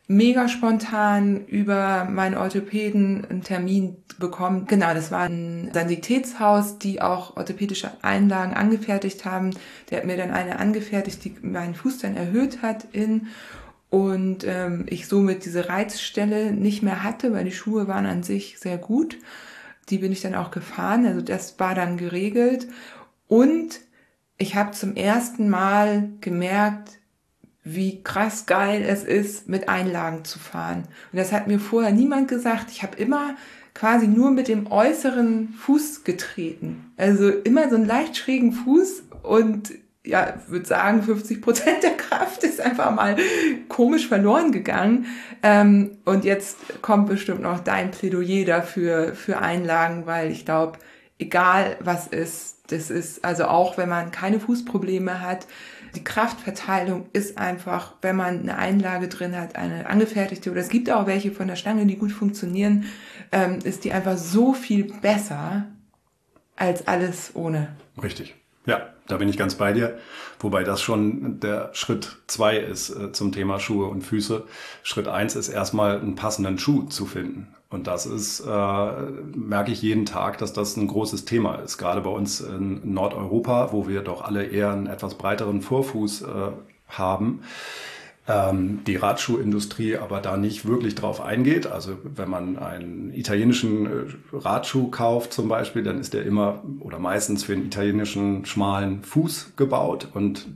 mega spontan über meinen Orthopäden einen Termin bekommen. Genau, das war ein Sanitätshaus, die auch orthopädische Einlagen angefertigt haben. Der hat mir dann eine angefertigt, die meinen Fuß dann erhöht hat in und ähm, ich somit diese Reizstelle nicht mehr hatte, weil die Schuhe waren an sich sehr gut. Die bin ich dann auch gefahren, also das war dann geregelt. Und ich habe zum ersten Mal gemerkt, wie krass geil es ist, mit Einlagen zu fahren. Und das hat mir vorher niemand gesagt. Ich habe immer quasi nur mit dem äußeren Fuß getreten. Also immer so einen leicht schrägen Fuß und ja, würde sagen, 50 Prozent der Kraft ist einfach mal komisch verloren gegangen. Ähm, und jetzt kommt bestimmt noch dein Plädoyer dafür, für Einlagen, weil ich glaube, egal was ist, das ist, also auch wenn man keine Fußprobleme hat, die Kraftverteilung ist einfach, wenn man eine Einlage drin hat, eine angefertigte, oder es gibt auch welche von der Stange, die gut funktionieren, ähm, ist die einfach so viel besser als alles ohne. Richtig. Ja, da bin ich ganz bei dir. Wobei das schon der Schritt zwei ist äh, zum Thema Schuhe und Füße. Schritt eins ist erstmal einen passenden Schuh zu finden. Und das ist, äh, merke ich jeden Tag, dass das ein großes Thema ist. Gerade bei uns in Nordeuropa, wo wir doch alle eher einen etwas breiteren Vorfuß äh, haben, ähm, die Radschuhindustrie aber da nicht wirklich drauf eingeht. Also wenn man einen italienischen äh, Radschuh kauft zum Beispiel, dann ist der immer oder meistens für einen italienischen schmalen Fuß gebaut und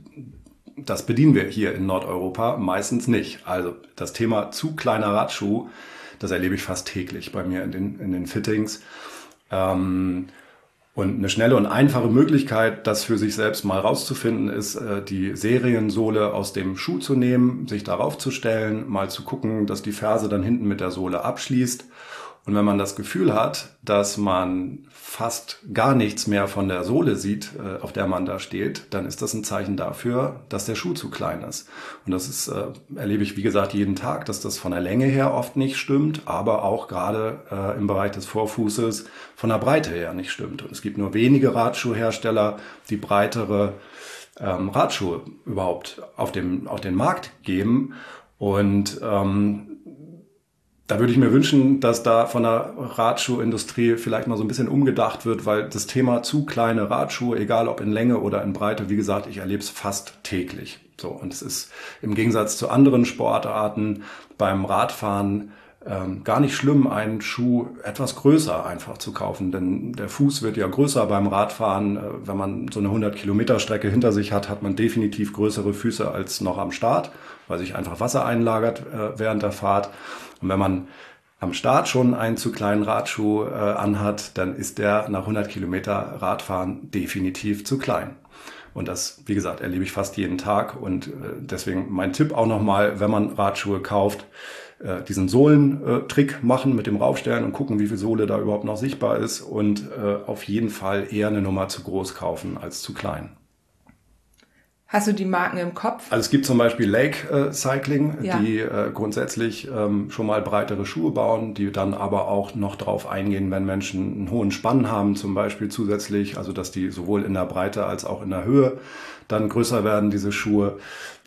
das bedienen wir hier in Nordeuropa meistens nicht. Also das Thema zu kleiner Radschuh, das erlebe ich fast täglich bei mir in den, in den Fittings. Ähm, und eine schnelle und einfache Möglichkeit, das für sich selbst mal rauszufinden, ist, äh, die Seriensohle aus dem Schuh zu nehmen, sich darauf zu stellen, mal zu gucken, dass die Ferse dann hinten mit der Sohle abschließt und wenn man das Gefühl hat, dass man fast gar nichts mehr von der Sohle sieht, äh, auf der man da steht, dann ist das ein Zeichen dafür, dass der Schuh zu klein ist. Und das ist, äh, erlebe ich, wie gesagt, jeden Tag, dass das von der Länge her oft nicht stimmt, aber auch gerade äh, im Bereich des Vorfußes von der Breite her nicht stimmt. Und es gibt nur wenige Radschuhhersteller, die breitere ähm, Radschuhe überhaupt auf, dem, auf den Markt geben. Und ähm, da würde ich mir wünschen, dass da von der Radschuhindustrie vielleicht mal so ein bisschen umgedacht wird, weil das Thema zu kleine Radschuhe, egal ob in Länge oder in Breite, wie gesagt, ich erlebe es fast täglich. So, und es ist im Gegensatz zu anderen Sportarten beim Radfahren ähm, gar nicht schlimm, einen Schuh etwas größer einfach zu kaufen, denn der Fuß wird ja größer beim Radfahren. Äh, wenn man so eine 100 Kilometer Strecke hinter sich hat, hat man definitiv größere Füße als noch am Start, weil sich einfach Wasser einlagert äh, während der Fahrt. Und wenn man am Start schon einen zu kleinen Radschuh äh, anhat, dann ist der nach 100 Kilometer Radfahren definitiv zu klein. Und das, wie gesagt, erlebe ich fast jeden Tag. Und äh, deswegen mein Tipp auch nochmal, wenn man Radschuhe kauft, äh, diesen Sohlentrick machen mit dem Raufstellen und gucken, wie viel Sohle da überhaupt noch sichtbar ist und äh, auf jeden Fall eher eine Nummer zu groß kaufen als zu klein. Hast du die Marken im Kopf? Also es gibt zum Beispiel Lake äh, Cycling, ja. die äh, grundsätzlich ähm, schon mal breitere Schuhe bauen, die dann aber auch noch drauf eingehen, wenn Menschen einen hohen Spann haben, zum Beispiel zusätzlich, also dass die sowohl in der Breite als auch in der Höhe dann größer werden, diese Schuhe.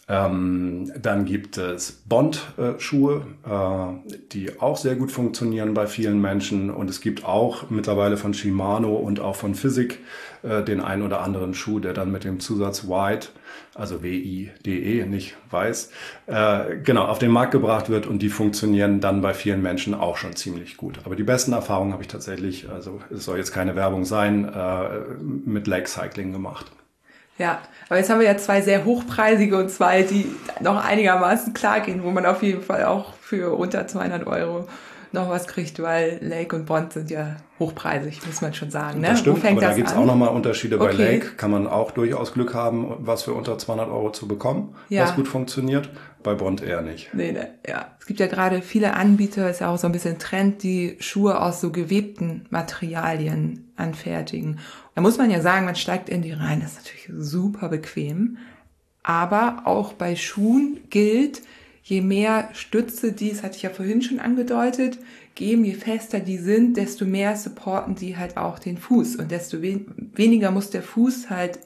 Ähm, dann gibt es Bond-Schuhe, äh, die auch sehr gut funktionieren bei vielen Menschen. Und es gibt auch mittlerweile von Shimano und auch von Physik äh, den einen oder anderen Schuh, der dann mit dem Zusatz White, also W-I-D-E, nicht weiß, äh, genau, auf den Markt gebracht wird und die funktionieren dann bei vielen Menschen auch schon ziemlich gut. Aber die besten Erfahrungen habe ich tatsächlich, also es soll jetzt keine Werbung sein, äh, mit Lake Cycling gemacht. Ja, aber jetzt haben wir ja zwei sehr hochpreisige und zwei, die noch einigermaßen klar gehen, wo man auf jeden Fall auch für unter 200 Euro noch was kriegt, weil Lake und Bond sind ja hochpreisig, muss man schon sagen. Ne? Das stimmt, aber da gibt es auch nochmal Unterschiede. Okay. Bei Lake kann man auch durchaus Glück haben, was für unter 200 Euro zu bekommen, ja. was gut funktioniert. Bei Bond eher nicht. Nee, ne, ja. Es gibt ja gerade viele Anbieter, ist ja auch so ein bisschen Trend, die Schuhe aus so gewebten Materialien anfertigen. Da muss man ja sagen, man steigt in die rein. Das ist natürlich super bequem. Aber auch bei Schuhen gilt, je mehr Stütze die, das hatte ich ja vorhin schon angedeutet, geben, je fester die sind, desto mehr supporten sie halt auch den Fuß und desto wen weniger muss der Fuß halt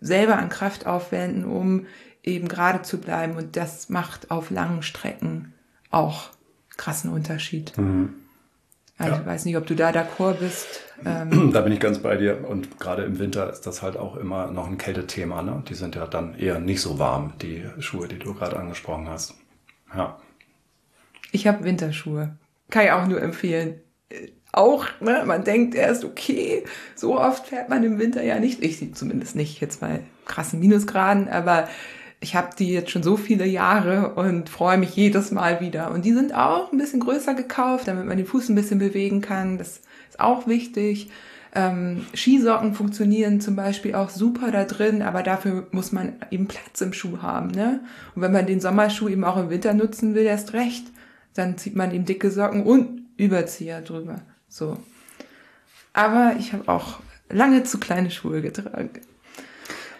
selber an Kraft aufwenden, um eben gerade zu bleiben und das macht auf langen Strecken auch krassen Unterschied. Mhm. Also ja. ich weiß nicht, ob du da d'accord bist. Ähm da bin ich ganz bei dir. Und gerade im Winter ist das halt auch immer noch ein Kältethema. Ne? Die sind ja dann eher nicht so warm, die Schuhe, die du gerade angesprochen hast. Ja. Ich habe Winterschuhe. Kann ich auch nur empfehlen. Auch, ne, man denkt erst, okay, so oft fährt man im Winter ja nicht. Ich zumindest nicht, jetzt bei krassen Minusgraden, aber ich habe die jetzt schon so viele Jahre und freue mich jedes Mal wieder. Und die sind auch ein bisschen größer gekauft, damit man den Fuß ein bisschen bewegen kann. Das ist auch wichtig. Ähm, Skisocken funktionieren zum Beispiel auch super da drin, aber dafür muss man eben Platz im Schuh haben. Ne? Und wenn man den Sommerschuh eben auch im Winter nutzen will, erst recht, dann zieht man eben dicke Socken und Überzieher drüber. So. Aber ich habe auch lange zu kleine Schuhe getragen.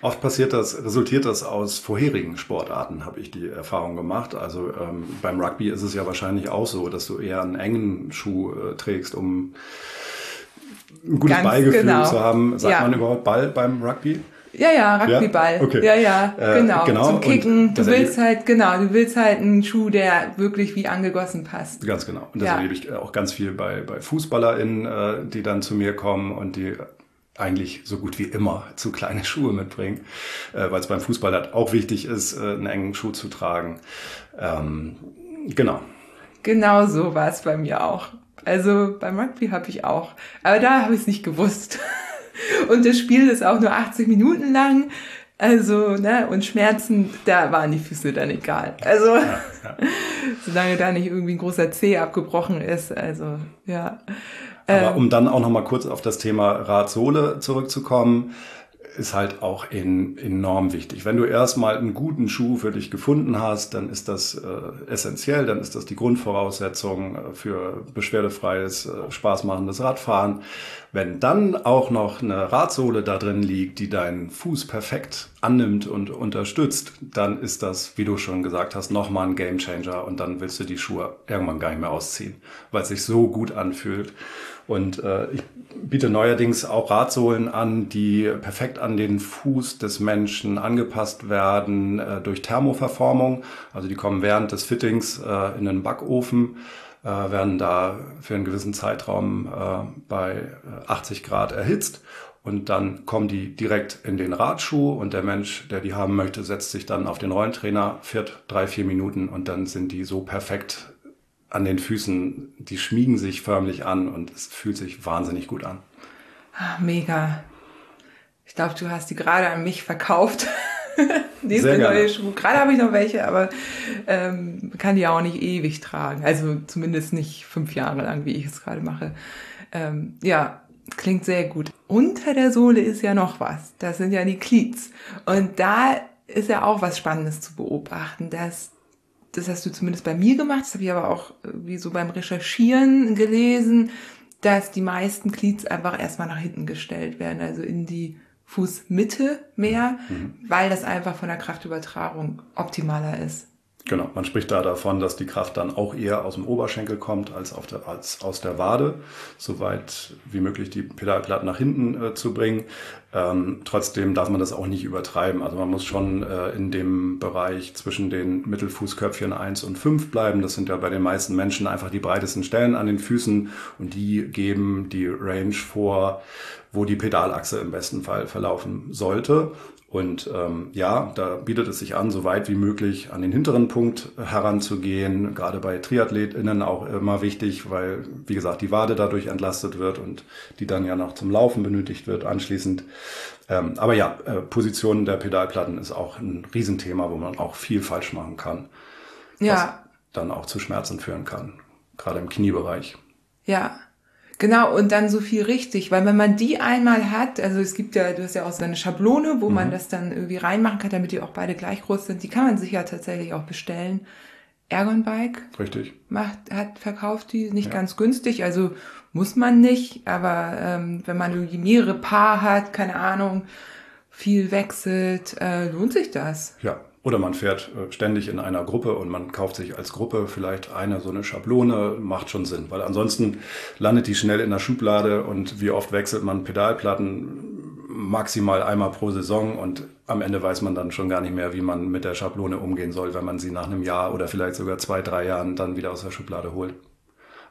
Oft passiert das, resultiert das aus vorherigen Sportarten, habe ich die Erfahrung gemacht. Also ähm, beim Rugby ist es ja wahrscheinlich auch so, dass du eher einen engen Schuh äh, trägst, um ein gutes Ganz Ballgefühl genau. zu haben. Sagt ja. man überhaupt Ball beim Rugby? Ja, ja, Rugbyball. Ja? Okay. Ja, ja, äh, genau. genau. Zum Kicken. Du willst halt, genau, du willst halt einen Schuh, der wirklich wie angegossen passt. Ganz genau. Und das ja. erlebe ich auch ganz viel bei, bei FußballerInnen, äh, die dann zu mir kommen und die eigentlich so gut wie immer zu kleine Schuhe mitbringen, äh, weil es beim Fußball halt auch wichtig ist, äh, einen engen Schuh zu tragen. Ähm, genau. Genau so war es bei mir auch. Also beim Rugby habe ich auch. Aber da habe ich es nicht gewusst. Und das Spiel ist auch nur 80 Minuten lang. Also, ne, und Schmerzen, da waren die Füße dann egal. Also, ja, ja. solange da nicht irgendwie ein großer Zeh abgebrochen ist, also, ja. Aber ähm, um dann auch nochmal kurz auf das Thema Radsohle zurückzukommen, ist halt auch in, enorm wichtig. Wenn du erstmal einen guten Schuh für dich gefunden hast, dann ist das äh, essentiell, dann ist das die Grundvoraussetzung äh, für beschwerdefreies, äh, spaßmachendes Radfahren. Wenn dann auch noch eine Radsohle da drin liegt, die deinen Fuß perfekt annimmt und unterstützt, dann ist das, wie du schon gesagt hast, nochmal ein Gamechanger und dann willst du die Schuhe irgendwann gar nicht mehr ausziehen, weil es sich so gut anfühlt. Und äh, ich biete neuerdings auch Radsohlen an, die perfekt an den Fuß des Menschen angepasst werden äh, durch Thermoverformung. Also die kommen während des Fittings äh, in den Backofen, äh, werden da für einen gewissen Zeitraum äh, bei 80 äh, Grad erhitzt und dann kommen die direkt in den Radschuh und der Mensch, der die haben möchte, setzt sich dann auf den Rollentrainer, fährt drei, vier Minuten und dann sind die so perfekt an den Füßen, die schmiegen sich förmlich an und es fühlt sich wahnsinnig gut an. Ach, mega. Ich glaube, du hast die gerade an mich verkauft. Nächste neue Schuhe. Gerade habe ich noch welche, aber ähm, kann die auch nicht ewig tragen. Also zumindest nicht fünf Jahre lang, wie ich es gerade mache. Ähm, ja, klingt sehr gut. Unter der Sohle ist ja noch was. Das sind ja die Cleats. Und da ist ja auch was Spannendes zu beobachten, dass das hast du zumindest bei mir gemacht, das habe ich aber auch wie so beim Recherchieren gelesen, dass die meisten Cleats einfach erstmal nach hinten gestellt werden, also in die Fußmitte mehr, mhm. weil das einfach von der Kraftübertragung optimaler ist. Genau, man spricht da davon, dass die Kraft dann auch eher aus dem Oberschenkel kommt als, der, als aus der Wade, soweit wie möglich die Pedalplatten nach hinten äh, zu bringen. Ähm, trotzdem darf man das auch nicht übertreiben. Also man muss schon äh, in dem Bereich zwischen den Mittelfußköpfchen 1 und 5 bleiben. Das sind ja bei den meisten Menschen einfach die breitesten Stellen an den Füßen und die geben die Range vor, wo die Pedalachse im besten Fall verlaufen sollte. Und ähm, ja, da bietet es sich an, so weit wie möglich an den hinteren Punkt heranzugehen. Gerade bei TriathletInnen auch immer wichtig, weil, wie gesagt, die Wade dadurch entlastet wird und die dann ja noch zum Laufen benötigt wird anschließend. Ähm, aber ja, äh, Position der Pedalplatten ist auch ein Riesenthema, wo man auch viel falsch machen kann. Ja. Was dann auch zu Schmerzen führen kann. Gerade im Kniebereich. Ja, Genau, und dann so viel richtig, weil wenn man die einmal hat, also es gibt ja, du hast ja auch so eine Schablone, wo mhm. man das dann irgendwie reinmachen kann, damit die auch beide gleich groß sind, die kann man sich ja tatsächlich auch bestellen. Ergon Bike. Richtig. Macht, hat, verkauft die nicht ja. ganz günstig, also muss man nicht, aber ähm, wenn man irgendwie mehrere Paar hat, keine Ahnung, viel wechselt, äh, lohnt sich das. Ja, oder man fährt äh, ständig in einer Gruppe und man kauft sich als Gruppe vielleicht eine so eine Schablone, macht schon Sinn, weil ansonsten landet die schnell in der Schublade und wie oft wechselt man Pedalplatten maximal einmal pro Saison und am Ende weiß man dann schon gar nicht mehr, wie man mit der Schablone umgehen soll, wenn man sie nach einem Jahr oder vielleicht sogar zwei, drei Jahren dann wieder aus der Schublade holt.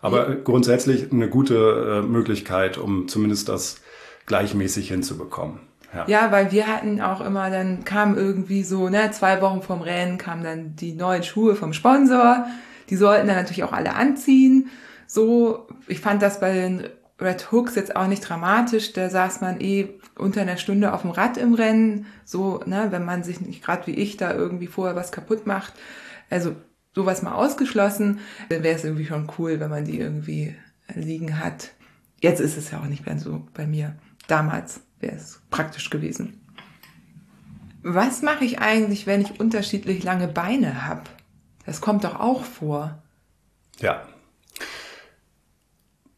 Aber ja. grundsätzlich eine gute äh, Möglichkeit, um zumindest das gleichmäßig hinzubekommen. Ja. ja, weil wir hatten auch immer, dann kam irgendwie so, ne, zwei Wochen vom Rennen kamen dann die neuen Schuhe vom Sponsor. Die sollten dann natürlich auch alle anziehen. So, ich fand das bei den Red Hooks jetzt auch nicht dramatisch. Da saß man eh unter einer Stunde auf dem Rad im Rennen. So, ne, wenn man sich nicht gerade wie ich da irgendwie vorher was kaputt macht. Also sowas mal ausgeschlossen, dann wäre es irgendwie schon cool, wenn man die irgendwie liegen hat. Jetzt ist es ja auch nicht mehr so bei mir. Damals wäre es praktisch gewesen. Was mache ich eigentlich, wenn ich unterschiedlich lange Beine habe? Das kommt doch auch vor. Ja.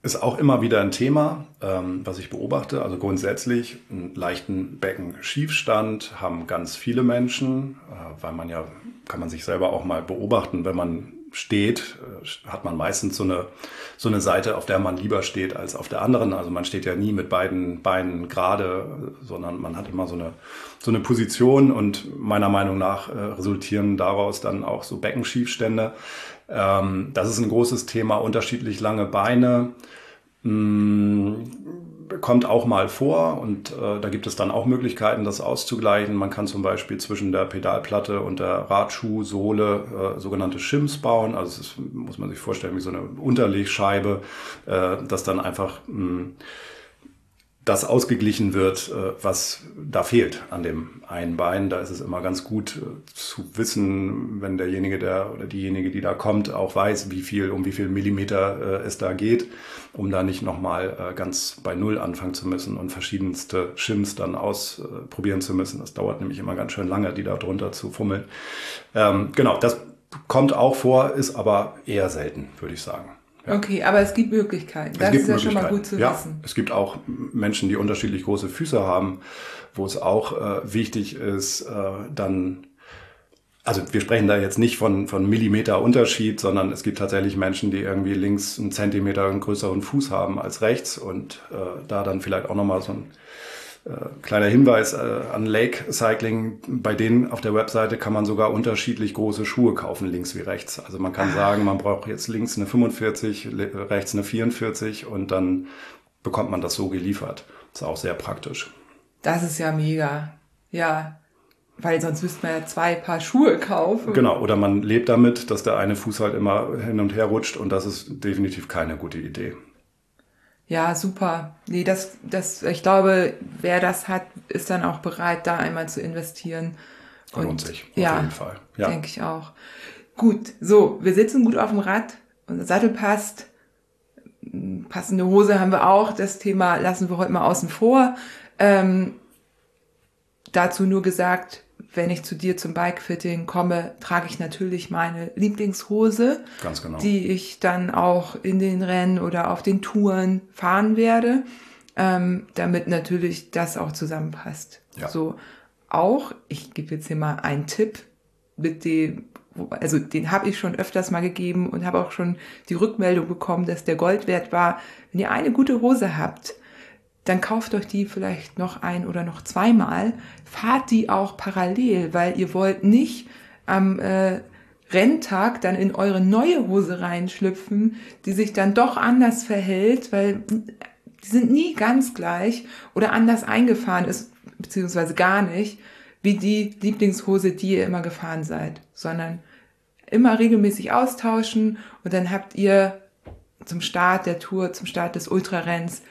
Ist auch immer wieder ein Thema, ähm, was ich beobachte. Also grundsätzlich einen leichten Beckenschiefstand haben ganz viele Menschen, äh, weil man ja, kann man sich selber auch mal beobachten, wenn man steht, äh, hat man meistens so eine, so eine Seite, auf der man lieber steht als auf der anderen. Also man steht ja nie mit beiden Beinen gerade, sondern man hat immer so eine, so eine Position und meiner Meinung nach äh, resultieren daraus dann auch so Beckenschiefstände. Ähm, das ist ein großes Thema, unterschiedlich lange Beine. mh, kommt auch mal vor und äh, da gibt es dann auch Möglichkeiten, das auszugleichen. Man kann zum Beispiel zwischen der Pedalplatte und der Radschuhsohle äh, sogenannte Shims bauen. Also das muss man sich vorstellen wie so eine Unterlegscheibe, äh, das dann einfach mh, das ausgeglichen wird, äh, was da fehlt an dem einen Bein. Da ist es immer ganz gut äh, zu wissen, wenn derjenige, der oder diejenige, die da kommt, auch weiß, wie viel, um wie viel Millimeter äh, es da geht, um da nicht nochmal ganz bei Null anfangen zu müssen und verschiedenste Shims dann ausprobieren zu müssen. Das dauert nämlich immer ganz schön lange, die da drunter zu fummeln. Ähm, genau, das kommt auch vor, ist aber eher selten, würde ich sagen. Ja. Okay, aber es gibt Möglichkeiten. Das ist ja schon mal gut zu ja, wissen. Es gibt auch Menschen, die unterschiedlich große Füße haben, wo es auch äh, wichtig ist, äh, dann also wir sprechen da jetzt nicht von, von Millimeter Unterschied, sondern es gibt tatsächlich Menschen, die irgendwie links einen Zentimeter einen größeren Fuß haben als rechts und äh, da dann vielleicht auch nochmal so ein kleiner Hinweis äh, an Lake Cycling. Bei denen auf der Webseite kann man sogar unterschiedlich große Schuhe kaufen, links wie rechts. Also man kann ah. sagen, man braucht jetzt links eine 45, rechts eine 44 und dann bekommt man das so geliefert. Das ist auch sehr praktisch. Das ist ja mega. Ja. Weil sonst müsste man ja zwei Paar Schuhe kaufen. Genau, oder man lebt damit, dass der eine Fuß halt immer hin und her rutscht und das ist definitiv keine gute Idee. Ja, super. Nee, das, das, ich glaube, wer das hat, ist dann auch bereit, da einmal zu investieren. Und, Lohnt sich, auf ja, jeden Fall. Ja, denke ich auch. Gut, so, wir sitzen gut auf dem Rad, unser Sattel passt, passende Hose haben wir auch, das Thema lassen wir heute mal außen vor. Ähm, dazu nur gesagt, wenn ich zu dir zum Bikefitting komme, trage ich natürlich meine Lieblingshose, genau. die ich dann auch in den Rennen oder auf den Touren fahren werde, ähm, damit natürlich das auch zusammenpasst. Ja. So auch, ich gebe jetzt hier mal einen Tipp, mit dem, also den habe ich schon öfters mal gegeben und habe auch schon die Rückmeldung bekommen, dass der Gold wert war. Wenn ihr eine gute Hose habt, dann kauft euch die vielleicht noch ein oder noch zweimal. Fahrt die auch parallel, weil ihr wollt nicht am äh, Renntag dann in eure neue Hose reinschlüpfen, die sich dann doch anders verhält, weil die sind nie ganz gleich oder anders eingefahren ist, beziehungsweise gar nicht, wie die Lieblingshose, die ihr immer gefahren seid, sondern immer regelmäßig austauschen und dann habt ihr zum Start der Tour, zum Start des Ultrarenns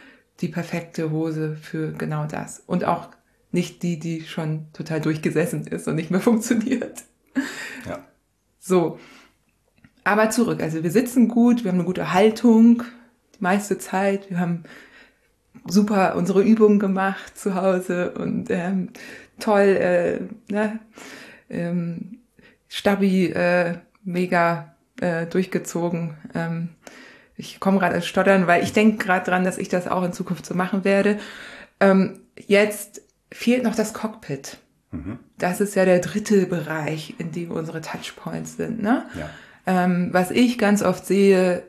die perfekte Hose für genau das. Und auch nicht die, die schon total durchgesessen ist und nicht mehr funktioniert. Ja. So. Aber zurück. Also wir sitzen gut, wir haben eine gute Haltung die meiste Zeit. Wir haben super unsere Übungen gemacht zu Hause und ähm, toll, äh, ne, ähm, Stabi äh, mega äh, durchgezogen. Ähm, ich komme gerade ins Stottern, weil ich denke gerade dran, dass ich das auch in Zukunft so machen werde. Ähm, jetzt fehlt noch das Cockpit. Mhm. Das ist ja der dritte Bereich, in dem unsere Touchpoints sind. Ne? Ja. Ähm, was ich ganz oft sehe,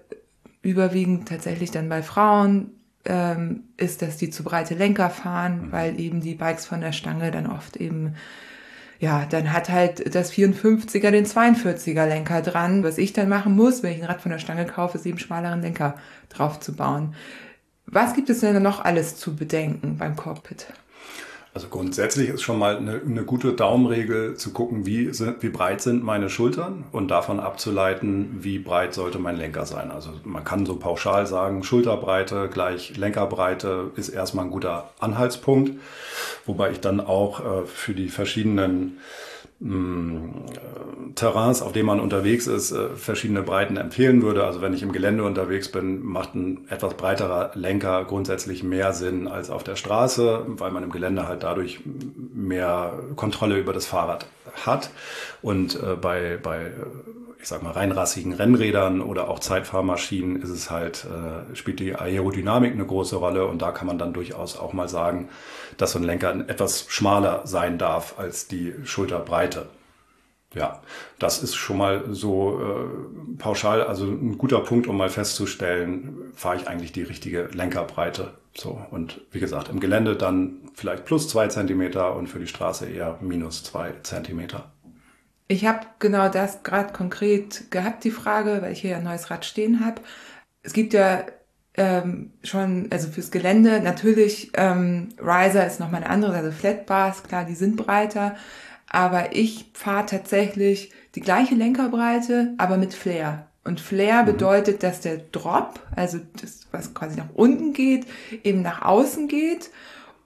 überwiegend tatsächlich dann bei Frauen, ähm, ist, dass die zu breite Lenker fahren, mhm. weil eben die Bikes von der Stange dann oft eben ja, dann hat halt das 54er den 42er Lenker dran. Was ich dann machen muss, wenn ich ein Rad von der Stange kaufe, ist eben schmaleren Lenker drauf zu bauen. Was gibt es denn noch alles zu bedenken beim Cockpit? Also grundsätzlich ist schon mal eine, eine gute Daumenregel zu gucken, wie, sind, wie breit sind meine Schultern und davon abzuleiten, wie breit sollte mein Lenker sein. Also man kann so pauschal sagen, Schulterbreite gleich Lenkerbreite ist erstmal ein guter Anhaltspunkt, wobei ich dann auch äh, für die verschiedenen Terrains, auf denen man unterwegs ist, äh, verschiedene Breiten empfehlen würde. Also wenn ich im Gelände unterwegs bin, macht ein etwas breiterer Lenker grundsätzlich mehr Sinn als auf der Straße, weil man im Gelände halt dadurch mehr Kontrolle über das Fahrrad hat. Und äh, bei, bei ich sag mal, reinrassigen Rennrädern oder auch Zeitfahrmaschinen ist es halt, äh, spielt die Aerodynamik eine große Rolle und da kann man dann durchaus auch mal sagen, dass so ein Lenker etwas schmaler sein darf als die Schulterbreite. Ja, das ist schon mal so äh, pauschal, also ein guter Punkt, um mal festzustellen, fahre ich eigentlich die richtige Lenkerbreite. So, und wie gesagt, im Gelände dann vielleicht plus zwei Zentimeter und für die Straße eher minus zwei Zentimeter. Ich habe genau das gerade konkret gehabt, die Frage, weil ich hier ein neues Rad stehen habe. Es gibt ja ähm, schon, also fürs Gelände natürlich, ähm, Riser ist nochmal eine andere, also Flatbars, klar, die sind breiter, aber ich fahre tatsächlich die gleiche Lenkerbreite, aber mit Flair. Und Flair mhm. bedeutet, dass der Drop, also das, was quasi nach unten geht, eben nach außen geht.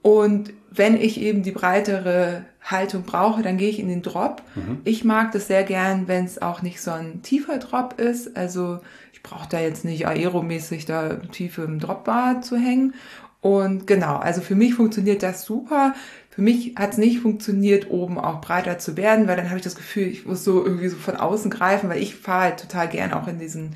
Und wenn ich eben die breitere Haltung brauche, dann gehe ich in den Drop. Mhm. Ich mag das sehr gern, wenn es auch nicht so ein tiefer Drop ist. Also ich brauche da jetzt nicht aeromäßig da tief im Dropbar zu hängen. Und genau, also für mich funktioniert das super. Für mich hat es nicht funktioniert, oben auch breiter zu werden, weil dann habe ich das Gefühl, ich muss so irgendwie so von außen greifen, weil ich fahre halt total gern auch in diesen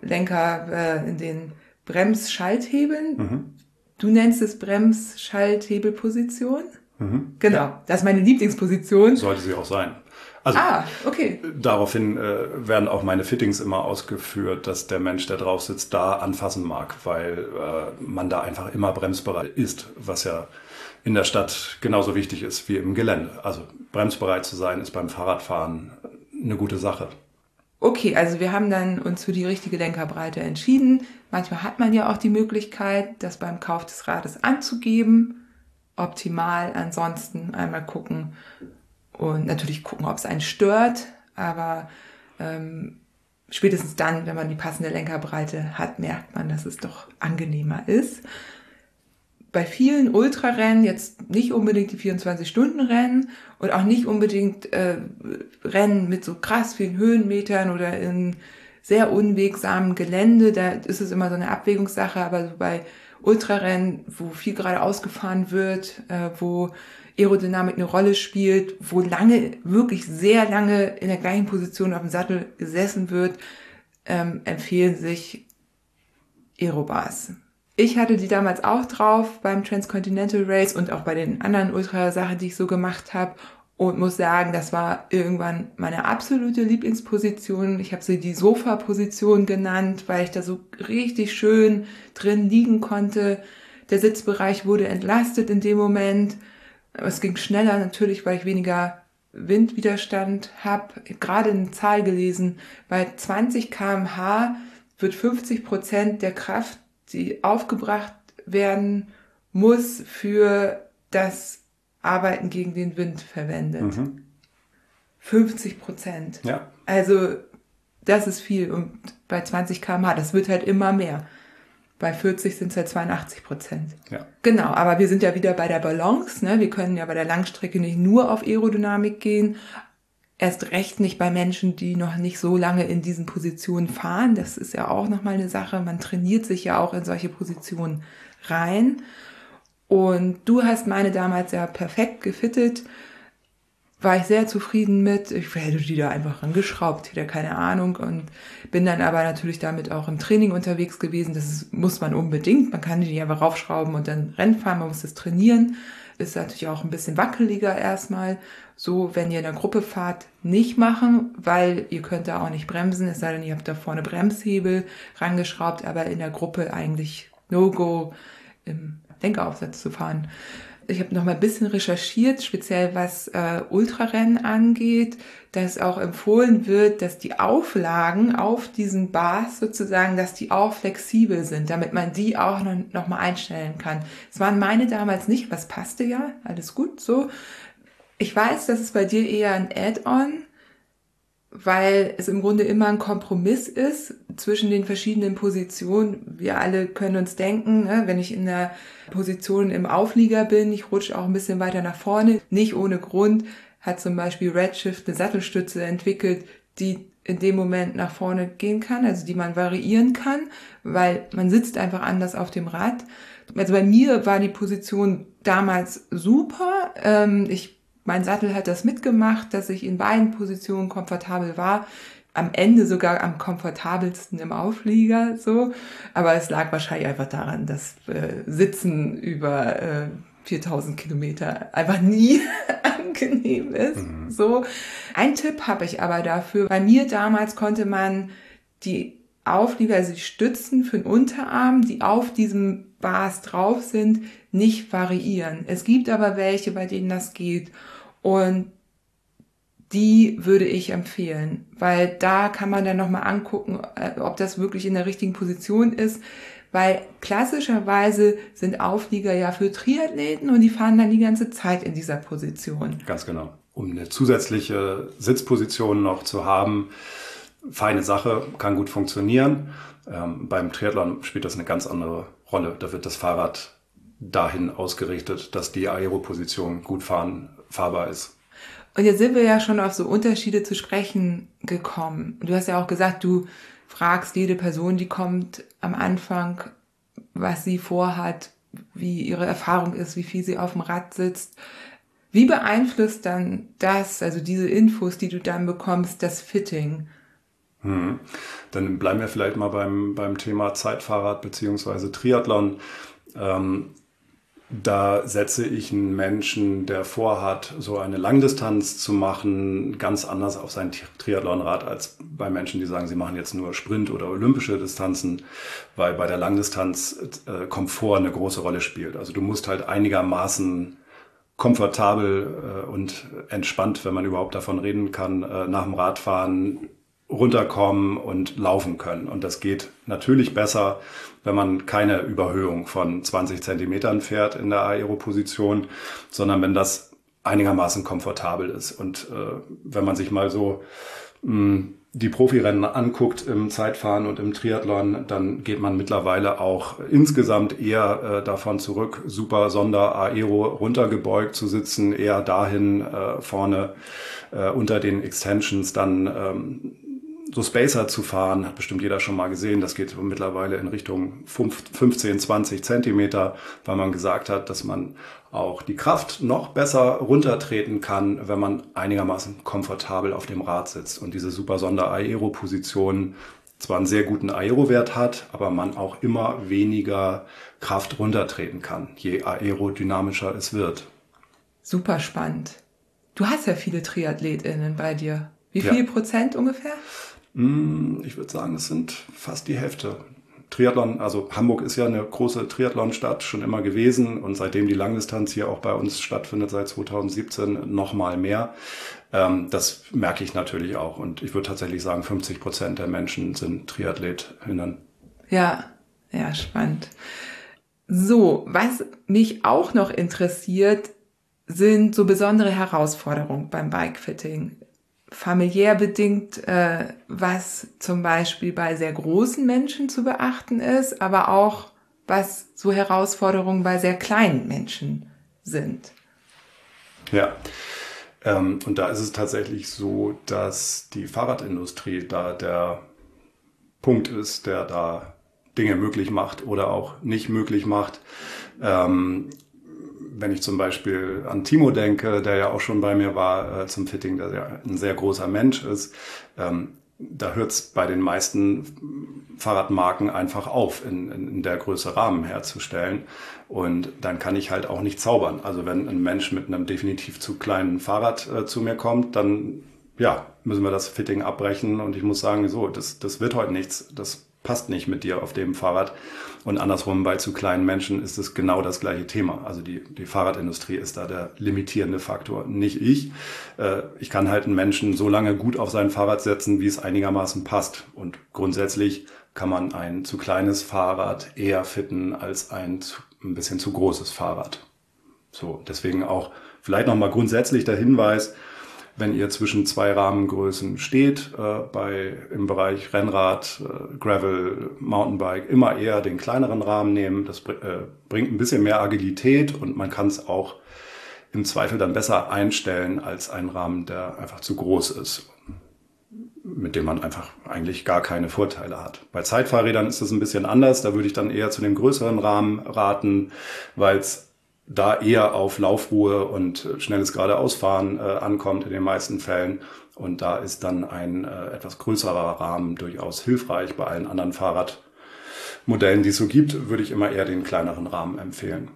Lenker, äh, in den Bremsschalthebeln. Mhm. Du nennst es Bremsschalthebelposition. Mhm. Genau, ja. das ist meine Lieblingsposition. Sollte sie auch sein. Also ah, okay. daraufhin äh, werden auch meine Fittings immer ausgeführt, dass der Mensch, der drauf sitzt, da anfassen mag, weil äh, man da einfach immer bremsbereit ist, was ja in der Stadt genauso wichtig ist wie im Gelände. Also bremsbereit zu sein ist beim Fahrradfahren eine gute Sache. Okay, also wir haben dann uns für die richtige Lenkerbreite entschieden. Manchmal hat man ja auch die Möglichkeit, das beim Kauf des Rades anzugeben. Optimal. Ansonsten einmal gucken und natürlich gucken, ob es einen stört. Aber ähm, spätestens dann, wenn man die passende Lenkerbreite hat, merkt man, dass es doch angenehmer ist bei vielen Ultrarennen jetzt nicht unbedingt die 24-Stunden-Rennen und auch nicht unbedingt äh, Rennen mit so krass vielen Höhenmetern oder in sehr unwegsamen Gelände. Da ist es immer so eine Abwägungssache, aber so bei Ultrarennen, wo viel gerade ausgefahren wird, äh, wo Aerodynamik eine Rolle spielt, wo lange, wirklich sehr lange in der gleichen Position auf dem Sattel gesessen wird, ähm, empfehlen sich Aerobars. Ich hatte die damals auch drauf beim Transcontinental Race und auch bei den anderen Ultrasachen, die ich so gemacht habe und muss sagen, das war irgendwann meine absolute Lieblingsposition. Ich habe sie die Sofa-Position genannt, weil ich da so richtig schön drin liegen konnte. Der Sitzbereich wurde entlastet in dem Moment. Es ging schneller natürlich, weil ich weniger Windwiderstand habe. Gerade eine Zahl gelesen, bei 20 kmh wird 50 Prozent der Kraft die aufgebracht werden muss für das Arbeiten gegen den Wind verwendet. Mhm. 50 Prozent. Ja. Also das ist viel. Und bei 20 km/h, das wird halt immer mehr. Bei 40 sind es halt 82 Prozent. Ja. Genau, aber wir sind ja wieder bei der Balance. Ne? Wir können ja bei der Langstrecke nicht nur auf Aerodynamik gehen, Erst recht nicht bei Menschen, die noch nicht so lange in diesen Positionen fahren. Das ist ja auch nochmal eine Sache. Man trainiert sich ja auch in solche Positionen rein. Und du hast meine damals ja perfekt gefittet. War ich sehr zufrieden mit. Ich hätte die da einfach rangeschraubt, hätte keine Ahnung. Und bin dann aber natürlich damit auch im Training unterwegs gewesen. Das muss man unbedingt. Man kann die einfach raufschrauben und dann Rennen fahren. Man muss das trainieren. Ist natürlich auch ein bisschen wackeliger erstmal. So, wenn ihr in der Gruppe fahrt, nicht machen, weil ihr könnt da auch nicht bremsen, es sei denn, ihr habt da vorne Bremshebel rangeschraubt, aber in der Gruppe eigentlich No-Go im Lenkeraufsatz zu fahren. Ich habe noch mal ein bisschen recherchiert, speziell was äh, Ultrarennen angeht, dass auch empfohlen wird, dass die Auflagen auf diesen Bars sozusagen, dass die auch flexibel sind, damit man die auch noch, noch mal einstellen kann. Es waren meine damals nicht, was passte ja, alles gut so. Ich weiß, dass es bei dir eher ein Add-on, weil es im Grunde immer ein Kompromiss ist zwischen den verschiedenen Positionen. Wir alle können uns denken, ne, wenn ich in der Position im Auflieger bin, ich rutsche auch ein bisschen weiter nach vorne. Nicht ohne Grund hat zum Beispiel Redshift eine Sattelstütze entwickelt, die in dem Moment nach vorne gehen kann, also die man variieren kann, weil man sitzt einfach anders auf dem Rad. Also bei mir war die Position damals super. Ähm, ich mein Sattel hat das mitgemacht, dass ich in beiden Positionen komfortabel war. Am Ende sogar am komfortabelsten im Auflieger, so. Aber es lag wahrscheinlich einfach daran, dass äh, Sitzen über äh, 4000 Kilometer einfach nie angenehm ist. Mhm. So. Ein Tipp habe ich aber dafür. Bei mir damals konnte man die Auflieger, also die Stützen für den Unterarm, die auf diesem Bars drauf sind, nicht variieren. Es gibt aber welche, bei denen das geht. Und die würde ich empfehlen, weil da kann man dann nochmal angucken, äh, ob das wirklich in der richtigen Position ist. Weil klassischerweise sind Auflieger ja für Triathleten und die fahren dann die ganze Zeit in dieser Position. Ganz genau. Um eine zusätzliche Sitzposition noch zu haben, feine Sache, kann gut funktionieren. Ähm, beim Triathlon spielt das eine ganz andere Rolle. Da wird das Fahrrad dahin ausgerichtet, dass die Aeroposition gut fahren, fahrbar ist. Und jetzt sind wir ja schon auf so Unterschiede zu sprechen gekommen. Du hast ja auch gesagt, du fragst jede Person, die kommt am Anfang, was sie vorhat, wie ihre Erfahrung ist, wie viel sie auf dem Rad sitzt. Wie beeinflusst dann das, also diese Infos, die du dann bekommst, das Fitting? Hm. Dann bleiben wir vielleicht mal beim, beim Thema Zeitfahrrad beziehungsweise Triathlon. Ähm, da setze ich einen Menschen, der vorhat, so eine Langdistanz zu machen, ganz anders auf sein Triathlonrad als bei Menschen, die sagen, sie machen jetzt nur Sprint oder olympische Distanzen, weil bei der Langdistanz äh, Komfort eine große Rolle spielt. Also du musst halt einigermaßen komfortabel äh, und entspannt, wenn man überhaupt davon reden kann, äh, nach dem Radfahren runterkommen und laufen können. Und das geht natürlich besser, wenn man keine Überhöhung von 20 Zentimetern fährt in der Aeroposition, sondern wenn das einigermaßen komfortabel ist. Und äh, wenn man sich mal so mh, hm, die Profirennen anguckt im Zeitfahren und im Triathlon, dann geht man mittlerweile auch insgesamt eher äh, davon zurück, super Sonder Aero runtergebeugt zu sitzen, eher dahin äh, vorne äh, unter den Extensions dann ähm, so Spacer zu fahren, hat bestimmt jeder schon mal gesehen. Das geht mittlerweile in Richtung 15, 20 Zentimeter, weil man gesagt hat, dass man auch die Kraft noch besser runtertreten kann, wenn man einigermaßen komfortabel auf dem Rad sitzt. Und diese super Sonder-Aero-Position zwar einen sehr guten Aero-Wert hat, aber man auch immer weniger Kraft runtertreten kann, je aerodynamischer es wird. Super spannend. Du hast ja viele TriathletInnen bei dir. Wie viel ja. Prozent ungefähr? Hm, ich würde sagen, es sind fast die Hälfte. Triathlon, also Hamburg ist ja eine große Triathlonstadt schon immer gewesen und seitdem die Langdistanz hier auch bei uns stattfindet seit 2017 noch mal mehr. Ähm, das merke ich natürlich auch und ich würde tatsächlich sagen, 50 Prozent der Menschen sind TriathletInnen. Ja, ja, spannend. So, was mich auch noch interessiert, sind so besondere Herausforderungen beim Bikefitting familiär bedingt, äh, was zum Beispiel bei sehr großen Menschen zu beachten ist, aber auch was so Herausforderungen bei sehr kleinen Menschen sind. Ja, ähm, und da ist es tatsächlich so, dass die Fahrradindustrie da der Punkt ist, der da Dinge möglich macht oder auch nicht möglich macht. Ähm, wenn ich zum Beispiel an Timo denke, der ja auch schon bei mir war äh, zum Fitting, der ja ein sehr großer Mensch ist, ähm, da hört es bei den meisten Fahrradmarken einfach auf, in, in, der Größe Rahmen herzustellen. Und dann kann ich halt auch nicht zaubern. Also wenn ein Mensch mit einem definitiv zu kleinen Fahrrad äh, zu mir kommt, dann ja, müssen wir das Fitting abbrechen. Und ich muss sagen, so, das, das wird heute nichts. Das passt nicht mit dir auf dem Fahrrad. Und andersrum bei zu kleinen Menschen ist es genau das gleiche Thema. Also die, die Fahrradindustrie ist da der limitierende Faktor, nicht ich. Äh, ich kann halt einen Menschen so lange gut auf sein Fahrrad setzen, wie es einigermaßen passt. Und grundsätzlich kann man ein zu kleines Fahrrad eher fitten als ein zu, ein bisschen zu großes Fahrrad. So, deswegen auch vielleicht nochmal grundsätzlich der Hinweis, wenn ihr zwischen zwei Rahmengrößen steht, äh, bei, im Bereich Rennrad, äh, Gravel, Mountainbike, immer eher den kleineren Rahmen nehmen. Das äh, bringt ein bisschen mehr Agilität und man kann es auch im Zweifel dann besser einstellen als ein Rahmen, der einfach zu groß ist, mit dem man einfach eigentlich gar keine Vorteile hat. Bei Zeitfahrrädern ist es ein bisschen anders. Da würde ich dann eher zu dem größeren Rahmen raten, weil es da eher auf Laufruhe und schnelles geradeausfahren äh, ankommt in den meisten Fällen. Und da ist dann ein äh, etwas größerer Rahmen durchaus hilfreich. Bei allen anderen Fahrradmodellen, die es so gibt, würde ich immer eher den kleineren Rahmen empfehlen.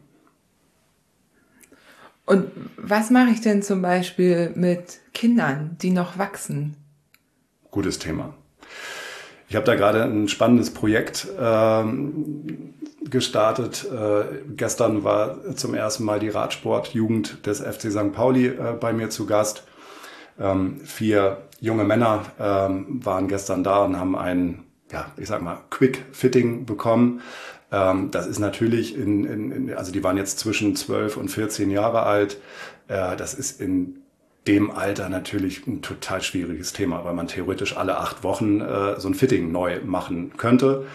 Und was mache ich denn zum Beispiel mit Kindern, die noch wachsen? Gutes Thema. Ich habe da gerade ein spannendes Projekt ähm, gestartet. Äh, gestern war zum ersten Mal die Radsportjugend des FC St. Pauli äh, bei mir zu Gast. Ähm, vier junge Männer ähm, waren gestern da und haben ein, ja, ich sag mal, Quick Fitting bekommen. Ähm, das ist natürlich in, in, in, also die waren jetzt zwischen 12 und 14 Jahre alt. Äh, das ist in dem Alter natürlich ein total schwieriges Thema, weil man theoretisch alle acht Wochen äh, so ein Fitting neu machen könnte.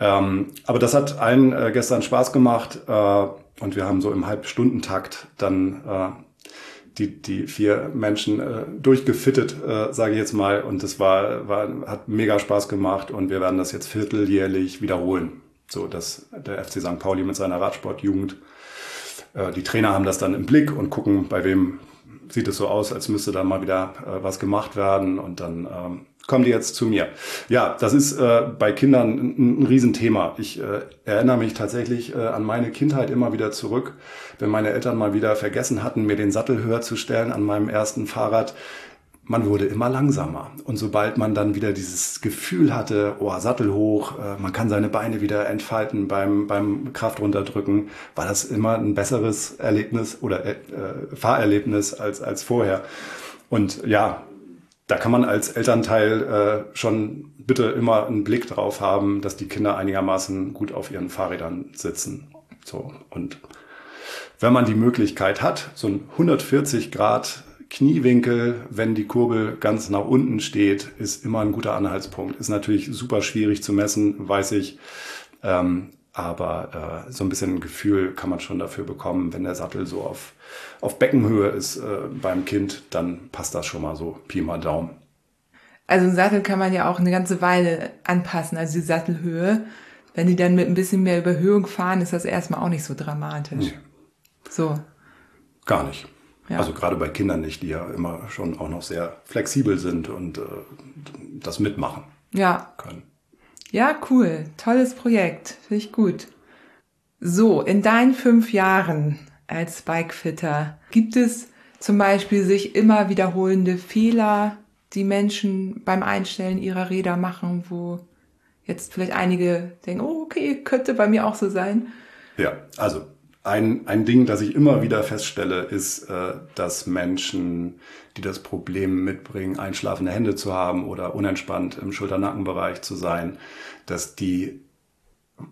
Ähm, aber das hat allen äh, gestern Spaß gemacht äh, und wir haben so im Halbstundentakt dann äh, die, die vier Menschen äh, durchgefittet, äh, sage ich jetzt mal. Und das war, war, hat mega Spaß gemacht und wir werden das jetzt vierteljährlich wiederholen. So, dass der FC St. Pauli mit seiner Radsportjugend, äh, die Trainer haben das dann im Blick und gucken, bei wem sieht es so aus, als müsste da mal wieder äh, was gemacht werden und dann ähm, kommen die jetzt zu mir. Ja, das ist äh, bei Kindern ein, ein Riesenthema. Ich äh, erinnere mich tatsächlich äh, an meine Kindheit immer wieder zurück, wenn meine Eltern mal wieder vergessen hatten, mir den Sattel höher zu stellen an meinem ersten Fahrrad man wurde immer langsamer. Und sobald man dann wieder dieses Gefühl hatte, oh, Sattel hoch, äh, man kann seine Beine wieder entfalten beim, beim Kraft runterdrücken, war das immer ein besseres Erlebnis oder äh, Fahrerlebnis als, als vorher. Und ja, da kann man als Elternteil äh, schon bitte immer einen Blick drauf haben, dass die Kinder einigermaßen gut auf ihren Fahrrädern sitzen. So. Und wenn man die Möglichkeit hat, so ein 140 Grad Kniewinkel, wenn die Kurbel ganz nach unten steht, ist immer ein guter Anhaltspunkt. Ist natürlich super schwierig zu messen, weiß ich. Ähm, aber äh, so ein bisschen ein Gefühl kann man schon dafür bekommen, wenn der Sattel so auf, auf Beckenhöhe ist äh, beim Kind, dann passt das schon mal so Pi mal Daumen. Also einen Sattel kann man ja auch eine ganze Weile anpassen, also die Sattelhöhe. Wenn die dann mit ein bisschen mehr Überhöhung fahren, ist das erstmal auch nicht so dramatisch. Nee. So. Gar nicht. Ja. Also gerade bei Kindern nicht, die ja immer schon auch noch sehr flexibel sind und äh, das mitmachen ja. können. Ja, cool. Tolles Projekt. Finde ich gut. So, in deinen fünf Jahren als Bikefitter gibt es zum Beispiel sich immer wiederholende Fehler, die Menschen beim Einstellen ihrer Räder machen, wo jetzt vielleicht einige denken, oh, okay, könnte bei mir auch so sein. Ja, also ein, ein Ding, das ich immer wieder feststelle, ist, äh, dass Menschen, die das Problem mitbringen, einschlafende Hände zu haben oder unentspannt im Schulter-Nackenbereich zu sein, dass die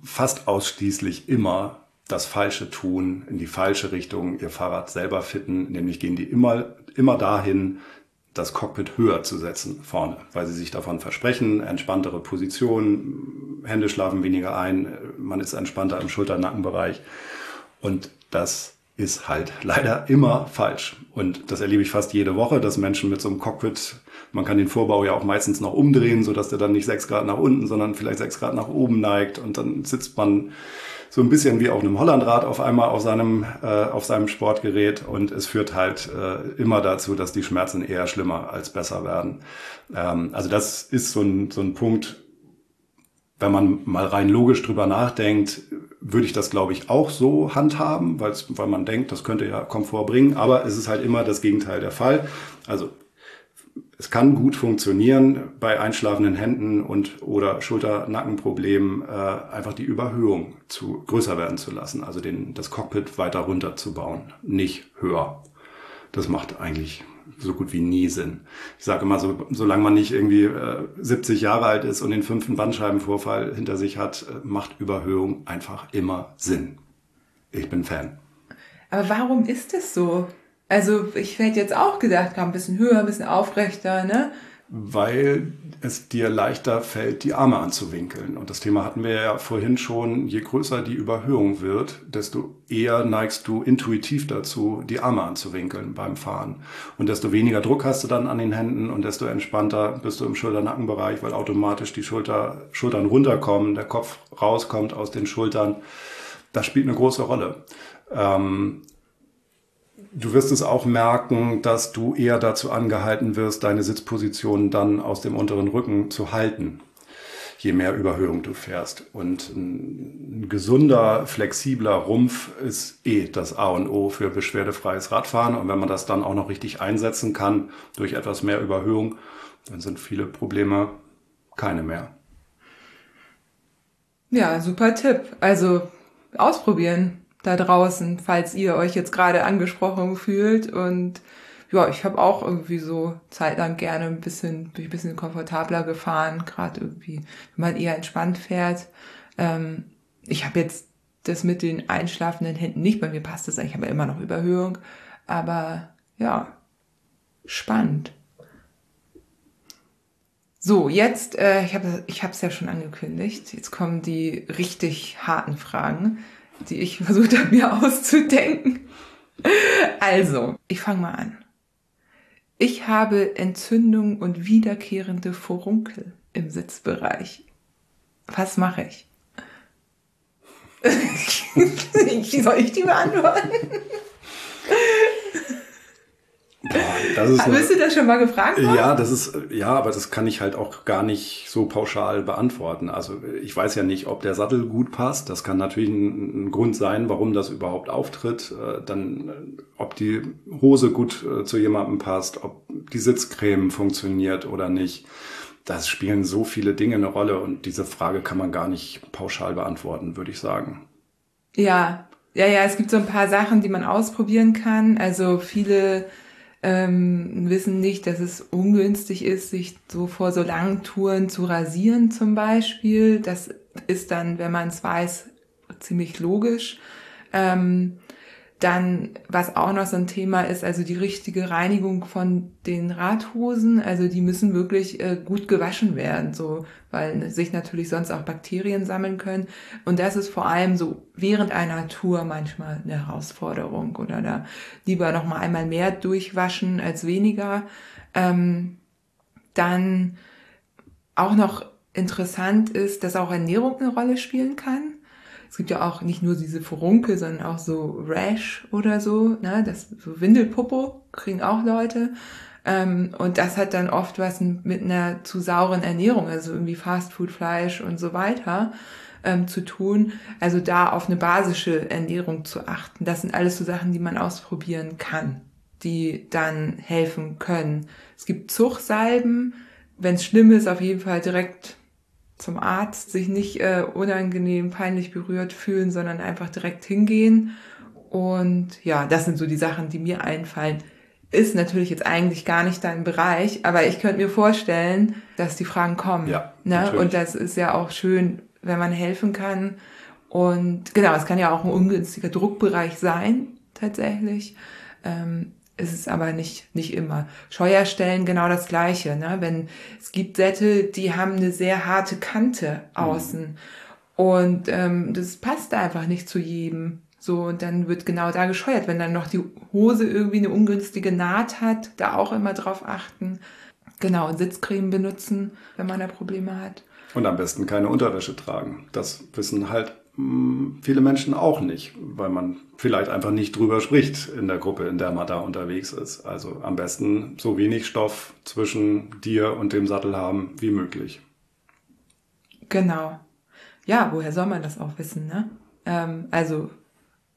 fast ausschließlich immer das Falsche tun, in die falsche Richtung ihr Fahrrad selber fitten, nämlich gehen die immer, immer dahin, das Cockpit höher zu setzen vorne, weil sie sich davon versprechen, entspanntere Position, Hände schlafen weniger ein, man ist entspannter im Schulter-Nackenbereich. Und das ist halt leider immer falsch. Und das erlebe ich fast jede Woche, dass Menschen mit so einem Cockpit, man kann den Vorbau ja auch meistens noch umdrehen, so dass der dann nicht sechs Grad nach unten, sondern vielleicht sechs Grad nach oben neigt. Und dann sitzt man so ein bisschen wie auf einem Hollandrad auf einmal auf seinem, äh, auf seinem Sportgerät. Und es führt halt äh, immer dazu, dass die Schmerzen eher schlimmer als besser werden. Ähm, also das ist so ein, so ein Punkt, wenn man mal rein logisch drüber nachdenkt, würde ich das, glaube ich, auch so handhaben, weil man denkt, das könnte ja Komfort bringen, aber es ist halt immer das Gegenteil der Fall. Also es kann gut funktionieren bei einschlafenden Händen und oder Schulter-Nackenproblemen äh, einfach die Überhöhung zu größer werden zu lassen, also den, das Cockpit weiter runterzubauen, nicht höher. Das macht eigentlich so gut wie nie Sinn. Ich sage immer, so, solange man nicht irgendwie äh, 70 Jahre alt ist und den fünften Bandscheibenvorfall hinter sich hat, äh, macht Überhöhung einfach immer Sinn. Ich bin Fan. Aber warum ist es so? Also ich hätte jetzt auch gedacht, ein bisschen höher, ein bisschen aufrechter, ne? Weil es dir leichter fällt, die Arme anzuwinkeln. Und das Thema hatten wir ja vorhin schon, je größer die Überhöhung wird, desto eher neigst du intuitiv dazu, die Arme anzuwinkeln beim Fahren. Und desto weniger Druck hast du dann an den Händen und desto entspannter bist du im Schulter-Nackenbereich, weil automatisch die Schulter, Schultern runterkommen, der Kopf rauskommt aus den Schultern. Das spielt eine große Rolle. Ähm, Du wirst es auch merken, dass du eher dazu angehalten wirst, deine Sitzposition dann aus dem unteren Rücken zu halten, je mehr Überhöhung du fährst. Und ein gesunder, flexibler Rumpf ist eh das A und O für beschwerdefreies Radfahren. Und wenn man das dann auch noch richtig einsetzen kann durch etwas mehr Überhöhung, dann sind viele Probleme keine mehr. Ja, super Tipp. Also ausprobieren da draußen, falls ihr euch jetzt gerade angesprochen fühlt. Und ja, ich habe auch irgendwie so zeitlang gerne ein bisschen, bin ein bisschen komfortabler gefahren, gerade irgendwie, wenn man eher entspannt fährt. Ähm, ich habe jetzt das mit den einschlafenden Händen nicht, bei mir passt das eigentlich, ja immer noch Überhöhung, aber ja, spannend. So, jetzt, äh, ich habe es ja schon angekündigt, jetzt kommen die richtig harten Fragen, die ich versucht habe mir auszudenken. Also, ich fange mal an. Ich habe Entzündung und wiederkehrende Furunkel im Sitzbereich. Was mache ich? Wie soll ich die beantworten? Das ist Bist du das schon mal gefragt worden? Ja, das ist, ja, aber das kann ich halt auch gar nicht so pauschal beantworten. Also ich weiß ja nicht, ob der Sattel gut passt. Das kann natürlich ein, ein Grund sein, warum das überhaupt auftritt. Äh, dann, äh, ob die Hose gut äh, zu jemandem passt, ob die Sitzcreme funktioniert oder nicht. Das spielen so viele Dinge eine Rolle und diese Frage kann man gar nicht pauschal beantworten, würde ich sagen. Ja, ja, ja, es gibt so ein paar Sachen, die man ausprobieren kann. Also viele ähm, wissen nicht, dass es ungünstig ist, sich so vor so langen Touren zu rasieren zum Beispiel. Das ist dann, wenn man es weiß, ziemlich logisch. Ähm, dann, was auch noch so ein Thema ist, also die richtige Reinigung von den Radhosen. Also die müssen wirklich äh, gut gewaschen werden, so, weil sich natürlich sonst auch Bakterien sammeln können. Und das ist vor allem so während einer Tour manchmal eine Herausforderung oder da lieber noch mal einmal mehr durchwaschen als weniger. Ähm, dann auch noch interessant ist, dass auch Ernährung eine Rolle spielen kann. Es gibt ja auch nicht nur diese Furunkel, sondern auch so Rash oder so, ne? Das so Windelpopo kriegen auch Leute. Ähm, und das hat dann oft was mit einer zu sauren Ernährung, also irgendwie Fastfood-Fleisch und so weiter ähm, zu tun. Also da auf eine basische Ernährung zu achten. Das sind alles so Sachen, die man ausprobieren kann, die dann helfen können. Es gibt Zuchsalben, wenn es schlimm ist, auf jeden Fall direkt zum Arzt, sich nicht äh, unangenehm, peinlich berührt fühlen, sondern einfach direkt hingehen. Und ja, das sind so die Sachen, die mir einfallen. Ist natürlich jetzt eigentlich gar nicht dein Bereich, aber ich könnte mir vorstellen, dass die Fragen kommen. Ja, ne? Und das ist ja auch schön, wenn man helfen kann. Und genau, es kann ja auch ein ungünstiger Druckbereich sein, tatsächlich. Ähm, ist es aber nicht, nicht immer. Scheuerstellen genau das Gleiche. Ne? Wenn es gibt Sättel, die haben eine sehr harte Kante außen. Mhm. Und ähm, das passt einfach nicht zu jedem. So, und dann wird genau da gescheuert. Wenn dann noch die Hose irgendwie eine ungünstige Naht hat, da auch immer drauf achten. Genau, und Sitzcreme benutzen, wenn man da Probleme hat. Und am besten keine Unterwäsche tragen. Das wissen halt viele Menschen auch nicht, weil man vielleicht einfach nicht drüber spricht in der Gruppe, in der man da unterwegs ist. Also am besten so wenig Stoff zwischen dir und dem Sattel haben wie möglich. Genau. Ja, woher soll man das auch wissen, ne? Ähm, also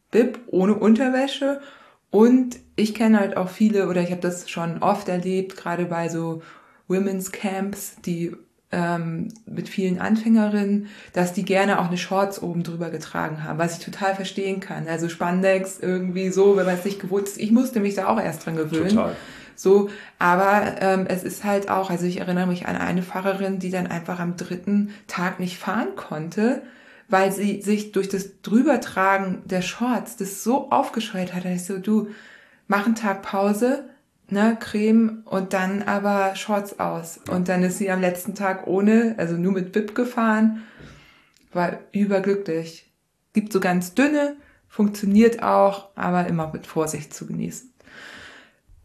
Bib ohne Unterwäsche und ich kenne halt auch viele oder ich habe das schon oft erlebt, gerade bei so Women's Camps, die ähm, mit vielen Anfängerinnen, dass die gerne auch eine Shorts oben drüber getragen haben, was ich total verstehen kann. Also Spandex irgendwie so, wenn man es nicht gewohnt ist. Ich musste mich da auch erst dran gewöhnen. Total. So, aber ähm, es ist halt auch, also ich erinnere mich an eine Fahrerin, die dann einfach am dritten Tag nicht fahren konnte, weil sie sich durch das Drübertragen der Shorts das so aufgescheuert hat. Da ich so, du, mach einen Tag Pause, ne, Creme und dann aber Shorts aus. Und dann ist sie am letzten Tag ohne, also nur mit Bib gefahren, war überglücklich. Gibt so ganz dünne, funktioniert auch, aber immer mit Vorsicht zu genießen.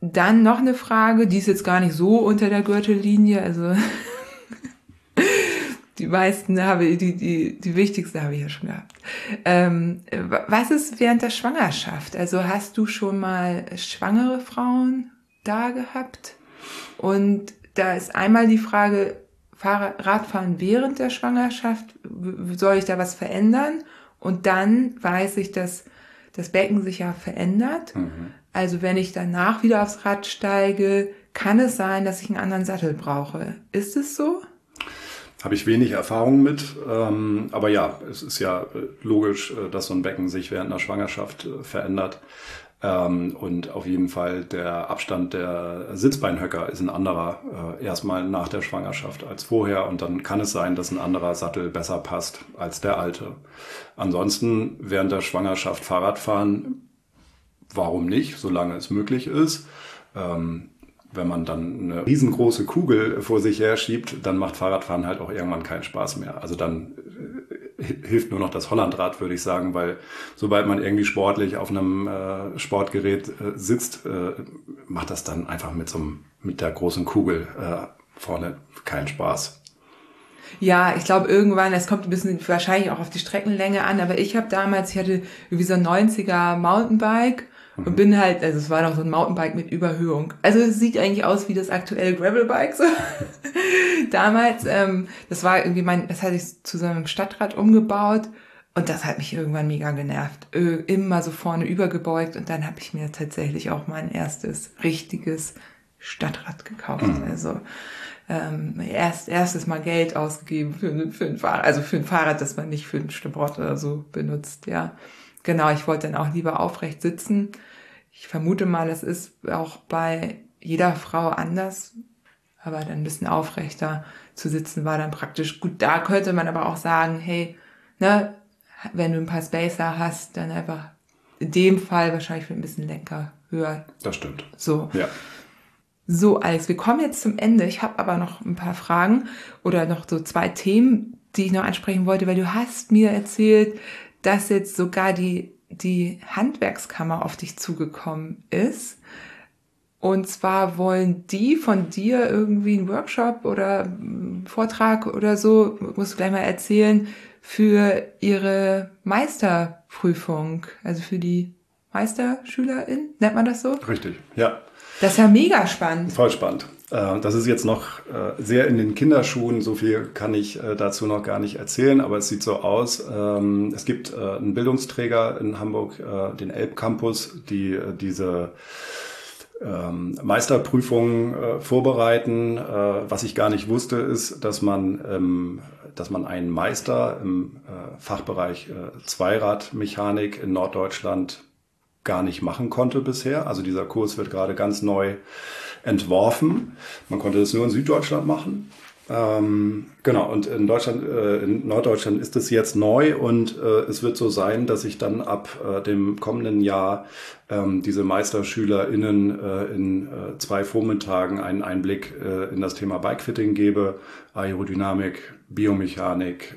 Dann noch eine Frage, die ist jetzt gar nicht so unter der Gürtellinie, also die meisten habe ich, die, die, die wichtigste habe ich ja schon gehabt. Ähm, was ist während der Schwangerschaft? Also hast du schon mal schwangere Frauen da gehabt. Und da ist einmal die Frage, Radfahren während der Schwangerschaft, soll ich da was verändern? Und dann weiß ich, dass das Becken sich ja verändert. Mhm. Also wenn ich danach wieder aufs Rad steige, kann es sein, dass ich einen anderen Sattel brauche. Ist es so? Habe ich wenig Erfahrung mit, ähm, aber ja, es ist ja äh, logisch, äh, dass so ein Becken sich während einer Schwangerschaft äh, verändert. Ähm, und auf jeden Fall der Abstand der Sitzbeinhöcker ist ein anderer äh, erstmal nach der Schwangerschaft als vorher. Und dann kann es sein, dass ein anderer Sattel besser passt als der alte. Ansonsten während der Schwangerschaft Fahrradfahren, warum nicht, solange es möglich ist. Ähm, wenn man dann eine riesengroße Kugel vor sich her schiebt, dann macht Fahrradfahren halt auch irgendwann keinen Spaß mehr. Also dann hilft nur noch das Hollandrad, würde ich sagen, weil sobald man irgendwie sportlich auf einem äh, Sportgerät äh, sitzt, äh, macht das dann einfach mit so einem, mit der großen Kugel äh, vorne keinen Spaß. Ja, ich glaube irgendwann, es kommt ein bisschen wahrscheinlich auch auf die Streckenlänge an, aber ich habe damals, ich hatte irgendwie so ein 90er Mountainbike und mhm. bin halt, also es war noch so ein Mountainbike mit Überhöhung. Also es sieht eigentlich aus wie das aktuelle Gravelbike so. Damals, ähm, das war irgendwie mein, das hatte ich zu so einem Stadtrad umgebaut und das hat mich irgendwann mega genervt. Immer so vorne übergebeugt und dann habe ich mir tatsächlich auch mein erstes richtiges Stadtrad gekauft. Mhm. Also ähm, erst erstes Mal Geld ausgegeben für, für ein Fahrrad, also für ein Fahrrad, das man nicht für ein Stabrott oder so benutzt, ja. Genau, ich wollte dann auch lieber aufrecht sitzen. Ich vermute mal, es ist auch bei jeder Frau anders, aber dann ein bisschen aufrechter zu sitzen war dann praktisch gut. Da könnte man aber auch sagen, hey, ne, wenn du ein paar Spacer hast, dann einfach in dem Fall wahrscheinlich ein bisschen Lenker höher. Das stimmt. So. Ja. So, Alex, wir kommen jetzt zum Ende. Ich habe aber noch ein paar Fragen oder noch so zwei Themen, die ich noch ansprechen wollte, weil du hast mir erzählt, dass jetzt sogar die, die Handwerkskammer auf dich zugekommen ist. Und zwar wollen die von dir irgendwie einen Workshop oder einen Vortrag oder so, musst du gleich mal erzählen, für ihre Meisterprüfung, also für die Meisterschülerin, nennt man das so? Richtig, ja. Das ist ja mega spannend. Voll spannend. Äh, das ist jetzt noch äh, sehr in den Kinderschuhen, so viel kann ich äh, dazu noch gar nicht erzählen, aber es sieht so aus. Ähm, es gibt einen Bildungsträger in Hamburg, den Elbcampus, die diese ähm, Meisterprüfungen vorbereiten. Was ich gar nicht wusste, ist, dass man, dass man einen Meister im Fachbereich Zweiradmechanik in Norddeutschland gar nicht machen konnte bisher. Also dieser Kurs wird gerade ganz neu entworfen. Man konnte das nur in Süddeutschland machen. Ähm, genau, und in Deutschland, äh, in Norddeutschland ist es jetzt neu und äh, es wird so sein, dass ich dann ab äh, dem kommenden Jahr ähm, diese MeisterschülerInnen äh, in äh, zwei Vormittagen einen Einblick äh, in das Thema Bikefitting gebe, Aerodynamik, Biomechanik,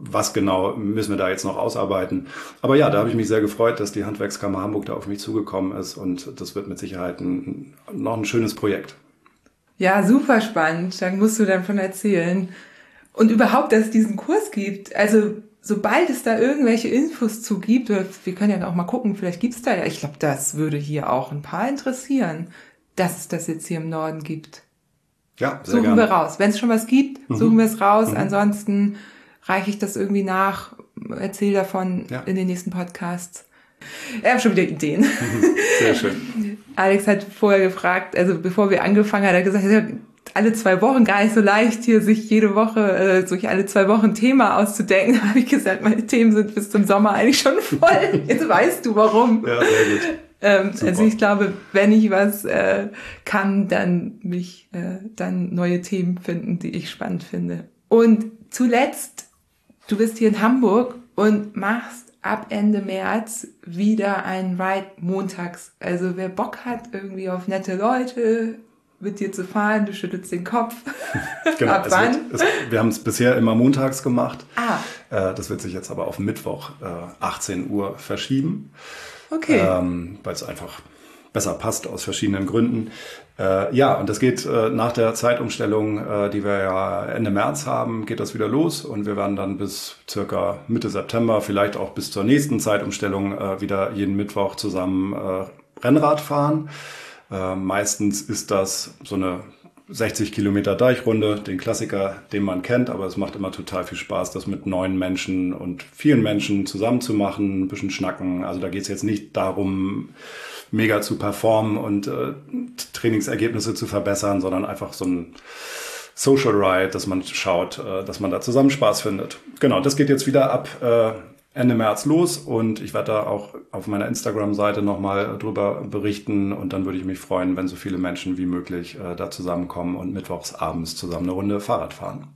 was genau müssen wir da jetzt noch ausarbeiten. Aber ja, da habe ich mich sehr gefreut, dass die Handwerkskammer Hamburg da auf mich zugekommen ist und das wird mit Sicherheit ein, noch ein schönes Projekt. Ja, super spannend. Da musst du dann von erzählen. Und überhaupt, dass es diesen Kurs gibt. Also sobald es da irgendwelche Infos zu gibt, wir können ja auch mal gucken, vielleicht gibt's da ja, ich glaube, das würde hier auch ein paar interessieren, dass es das jetzt hier im Norden gibt. Ja, sehr Suchen gerne. wir raus. Wenn es schon was gibt, mhm. suchen wir es raus. Mhm. Ansonsten reiche ich das irgendwie nach, erzähle davon ja. in den nächsten Podcasts. Ich habe schon wieder Ideen. Sehr schön. Alex hat vorher gefragt, also bevor wir angefangen haben, hat er gesagt, alle zwei Wochen gar nicht so leicht, hier sich jede Woche, äh, sich alle zwei Wochen ein Thema auszudenken. Da habe ich gesagt, meine Themen sind bis zum Sommer eigentlich schon voll. Jetzt weißt du warum. Ja, sehr gut. Ähm, also ich glaube, wenn ich was äh, kann, dann mich äh, dann neue Themen finden, die ich spannend finde. Und zuletzt Du bist hier in Hamburg und machst ab Ende März wieder einen Ride montags. Also wer Bock hat irgendwie auf nette Leute, mit dir zu fahren, du schüttelst den Kopf. genau, ab wann? Wird, es, wir haben es bisher immer montags gemacht. Ah. Äh, das wird sich jetzt aber auf Mittwoch äh, 18 Uhr verschieben. Okay. Ähm, Weil es einfach besser passt aus verschiedenen Gründen. Äh, ja, und das geht äh, nach der Zeitumstellung, äh, die wir ja Ende März haben, geht das wieder los und wir werden dann bis circa Mitte September, vielleicht auch bis zur nächsten Zeitumstellung äh, wieder jeden Mittwoch zusammen äh, Rennrad fahren. Äh, meistens ist das so eine 60 Kilometer Deichrunde, den Klassiker, den man kennt, aber es macht immer total viel Spaß, das mit neuen Menschen und vielen Menschen zusammen zu machen, ein bisschen schnacken. Also da geht es jetzt nicht darum, mega zu performen und äh, Trainingsergebnisse zu verbessern, sondern einfach so ein Social Ride, dass man schaut, äh, dass man da zusammen Spaß findet. Genau, das geht jetzt wieder ab äh, Ende März los und ich werde da auch auf meiner Instagram-Seite nochmal drüber berichten und dann würde ich mich freuen, wenn so viele Menschen wie möglich äh, da zusammenkommen und mittwochs abends zusammen eine Runde Fahrrad fahren.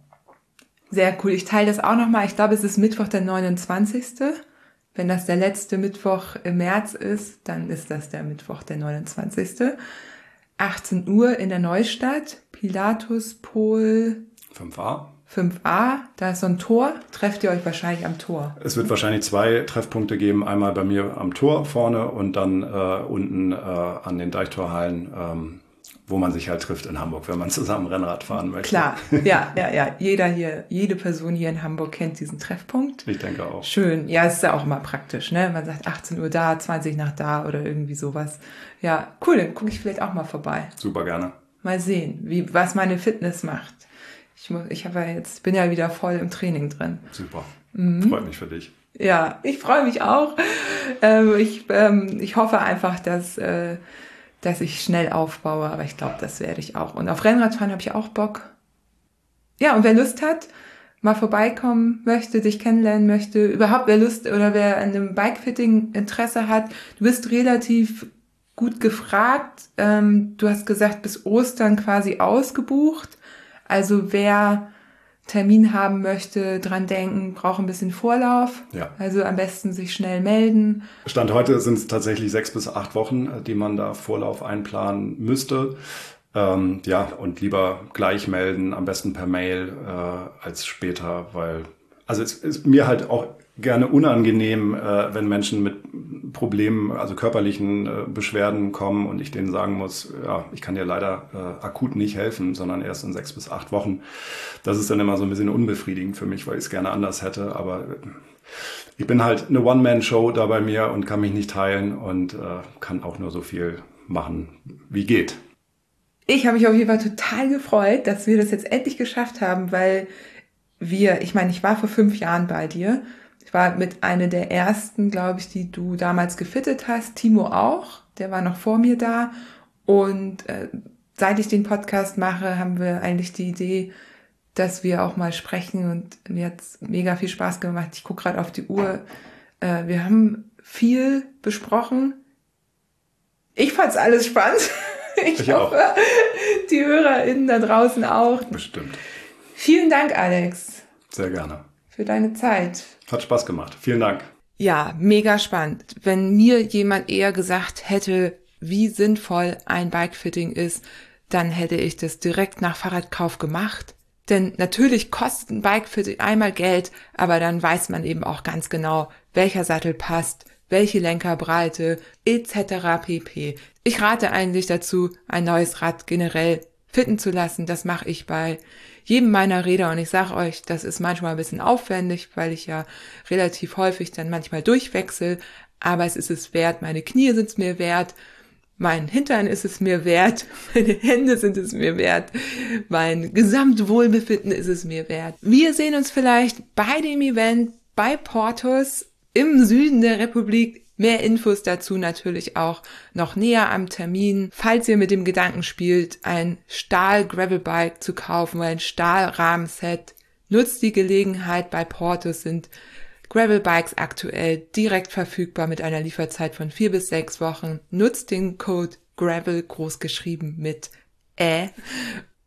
Sehr cool. Ich teile das auch nochmal. Ich glaube, es ist Mittwoch der 29. Wenn das der letzte Mittwoch im März ist, dann ist das der Mittwoch der 29. 18 Uhr in der Neustadt, Pilatuspol 5a. 5a, da ist so ein Tor, trefft ihr euch wahrscheinlich am Tor. Es wird wahrscheinlich zwei Treffpunkte geben, einmal bei mir am Tor vorne und dann äh, unten äh, an den Deichtorhallen, ähm, wo man sich halt trifft in Hamburg, wenn man zusammen Rennrad fahren möchte. Klar, ja, ja, ja. Jeder hier, jede Person hier in Hamburg kennt diesen Treffpunkt. Ich denke auch. Schön. Ja, es ist ja auch immer praktisch, ne? Man sagt 18 Uhr da, 20 nach da oder irgendwie sowas. Ja, cool, dann gucke ich vielleicht auch mal vorbei. Super gerne. Mal sehen, wie, was meine Fitness macht. Ich, muss, ich habe ja jetzt, bin ja wieder voll im Training drin. Super. Mhm. Freut mich für dich. Ja, ich freue mich auch. Ähm, ich, ähm, ich hoffe einfach, dass, äh, dass ich schnell aufbaue, aber ich glaube, das werde ich auch. Und auf Rennradfahren habe ich auch Bock. Ja, und wer Lust hat, mal vorbeikommen möchte, dich kennenlernen möchte, überhaupt wer Lust oder wer an einem Bikefitting Interesse hat, du bist relativ gut gefragt. Ähm, du hast gesagt, bis Ostern quasi ausgebucht. Also wer Termin haben möchte, dran denken, braucht ein bisschen Vorlauf. Ja. Also am besten sich schnell melden. Stand heute sind es tatsächlich sechs bis acht Wochen, die man da Vorlauf einplanen müsste. Ähm, ja, und lieber gleich melden, am besten per Mail äh, als später, weil also es ist mir halt auch gerne unangenehm, äh, wenn Menschen mit Problemen, also körperlichen äh, Beschwerden kommen und ich denen sagen muss, ja, ich kann dir leider äh, akut nicht helfen, sondern erst in sechs bis acht Wochen. Das ist dann immer so ein bisschen unbefriedigend für mich, weil ich es gerne anders hätte. Aber äh, ich bin halt eine One-Man-Show da bei mir und kann mich nicht teilen und äh, kann auch nur so viel machen, wie geht. Ich habe mich auf jeden Fall total gefreut, dass wir das jetzt endlich geschafft haben, weil wir, ich meine, ich war vor fünf Jahren bei dir ich war mit einer der ersten, glaube ich, die du damals gefittet hast. Timo auch, der war noch vor mir da. Und äh, seit ich den Podcast mache, haben wir eigentlich die Idee, dass wir auch mal sprechen und mir hat's mega viel Spaß gemacht. Ich gucke gerade auf die Uhr. Äh, wir haben viel besprochen. Ich fand's alles spannend. Ich, ich hoffe, auch. die HörerInnen da draußen auch. Bestimmt. Vielen Dank, Alex. Sehr gerne. Für deine Zeit. Hat Spaß gemacht. Vielen Dank. Ja, mega spannend. Wenn mir jemand eher gesagt hätte, wie sinnvoll ein Bikefitting ist, dann hätte ich das direkt nach Fahrradkauf gemacht. Denn natürlich kostet ein Bikefitting einmal Geld, aber dann weiß man eben auch ganz genau, welcher Sattel passt, welche Lenkerbreite etc. pp. Ich rate eigentlich dazu, ein neues Rad generell fitten zu lassen. Das mache ich bei jedem meiner Räder. Und ich sage euch, das ist manchmal ein bisschen aufwendig, weil ich ja relativ häufig dann manchmal durchwechsel, aber es ist es wert, meine Knie sind es mir wert, mein Hintern ist es mir wert, meine Hände sind es mir wert, mein Gesamtwohlbefinden ist es mir wert. Wir sehen uns vielleicht bei dem Event bei Portos im Süden der Republik Mehr Infos dazu natürlich auch noch näher am Termin. Falls ihr mit dem Gedanken spielt, ein Stahl-Gravelbike zu kaufen oder ein Stahlrahmenset, nutzt die Gelegenheit. Bei Portos sind Gravelbikes aktuell direkt verfügbar mit einer Lieferzeit von vier bis sechs Wochen. Nutzt den Code Gravel großgeschrieben mit Ä.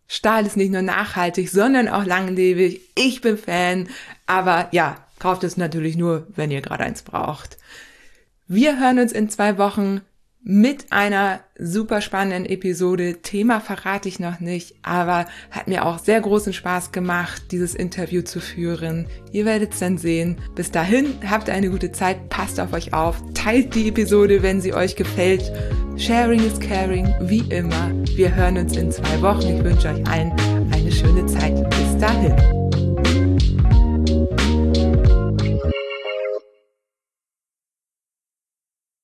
Stahl ist nicht nur nachhaltig, sondern auch langlebig. Ich bin Fan. Aber ja, kauft es natürlich nur, wenn ihr gerade eins braucht. Wir hören uns in zwei Wochen mit einer super spannenden Episode. Thema verrate ich noch nicht, aber hat mir auch sehr großen Spaß gemacht, dieses Interview zu führen. Ihr werdet es dann sehen. Bis dahin, habt eine gute Zeit, passt auf euch auf, teilt die Episode, wenn sie euch gefällt. Sharing is caring, wie immer. Wir hören uns in zwei Wochen. Ich wünsche euch allen eine schöne Zeit. Bis dahin.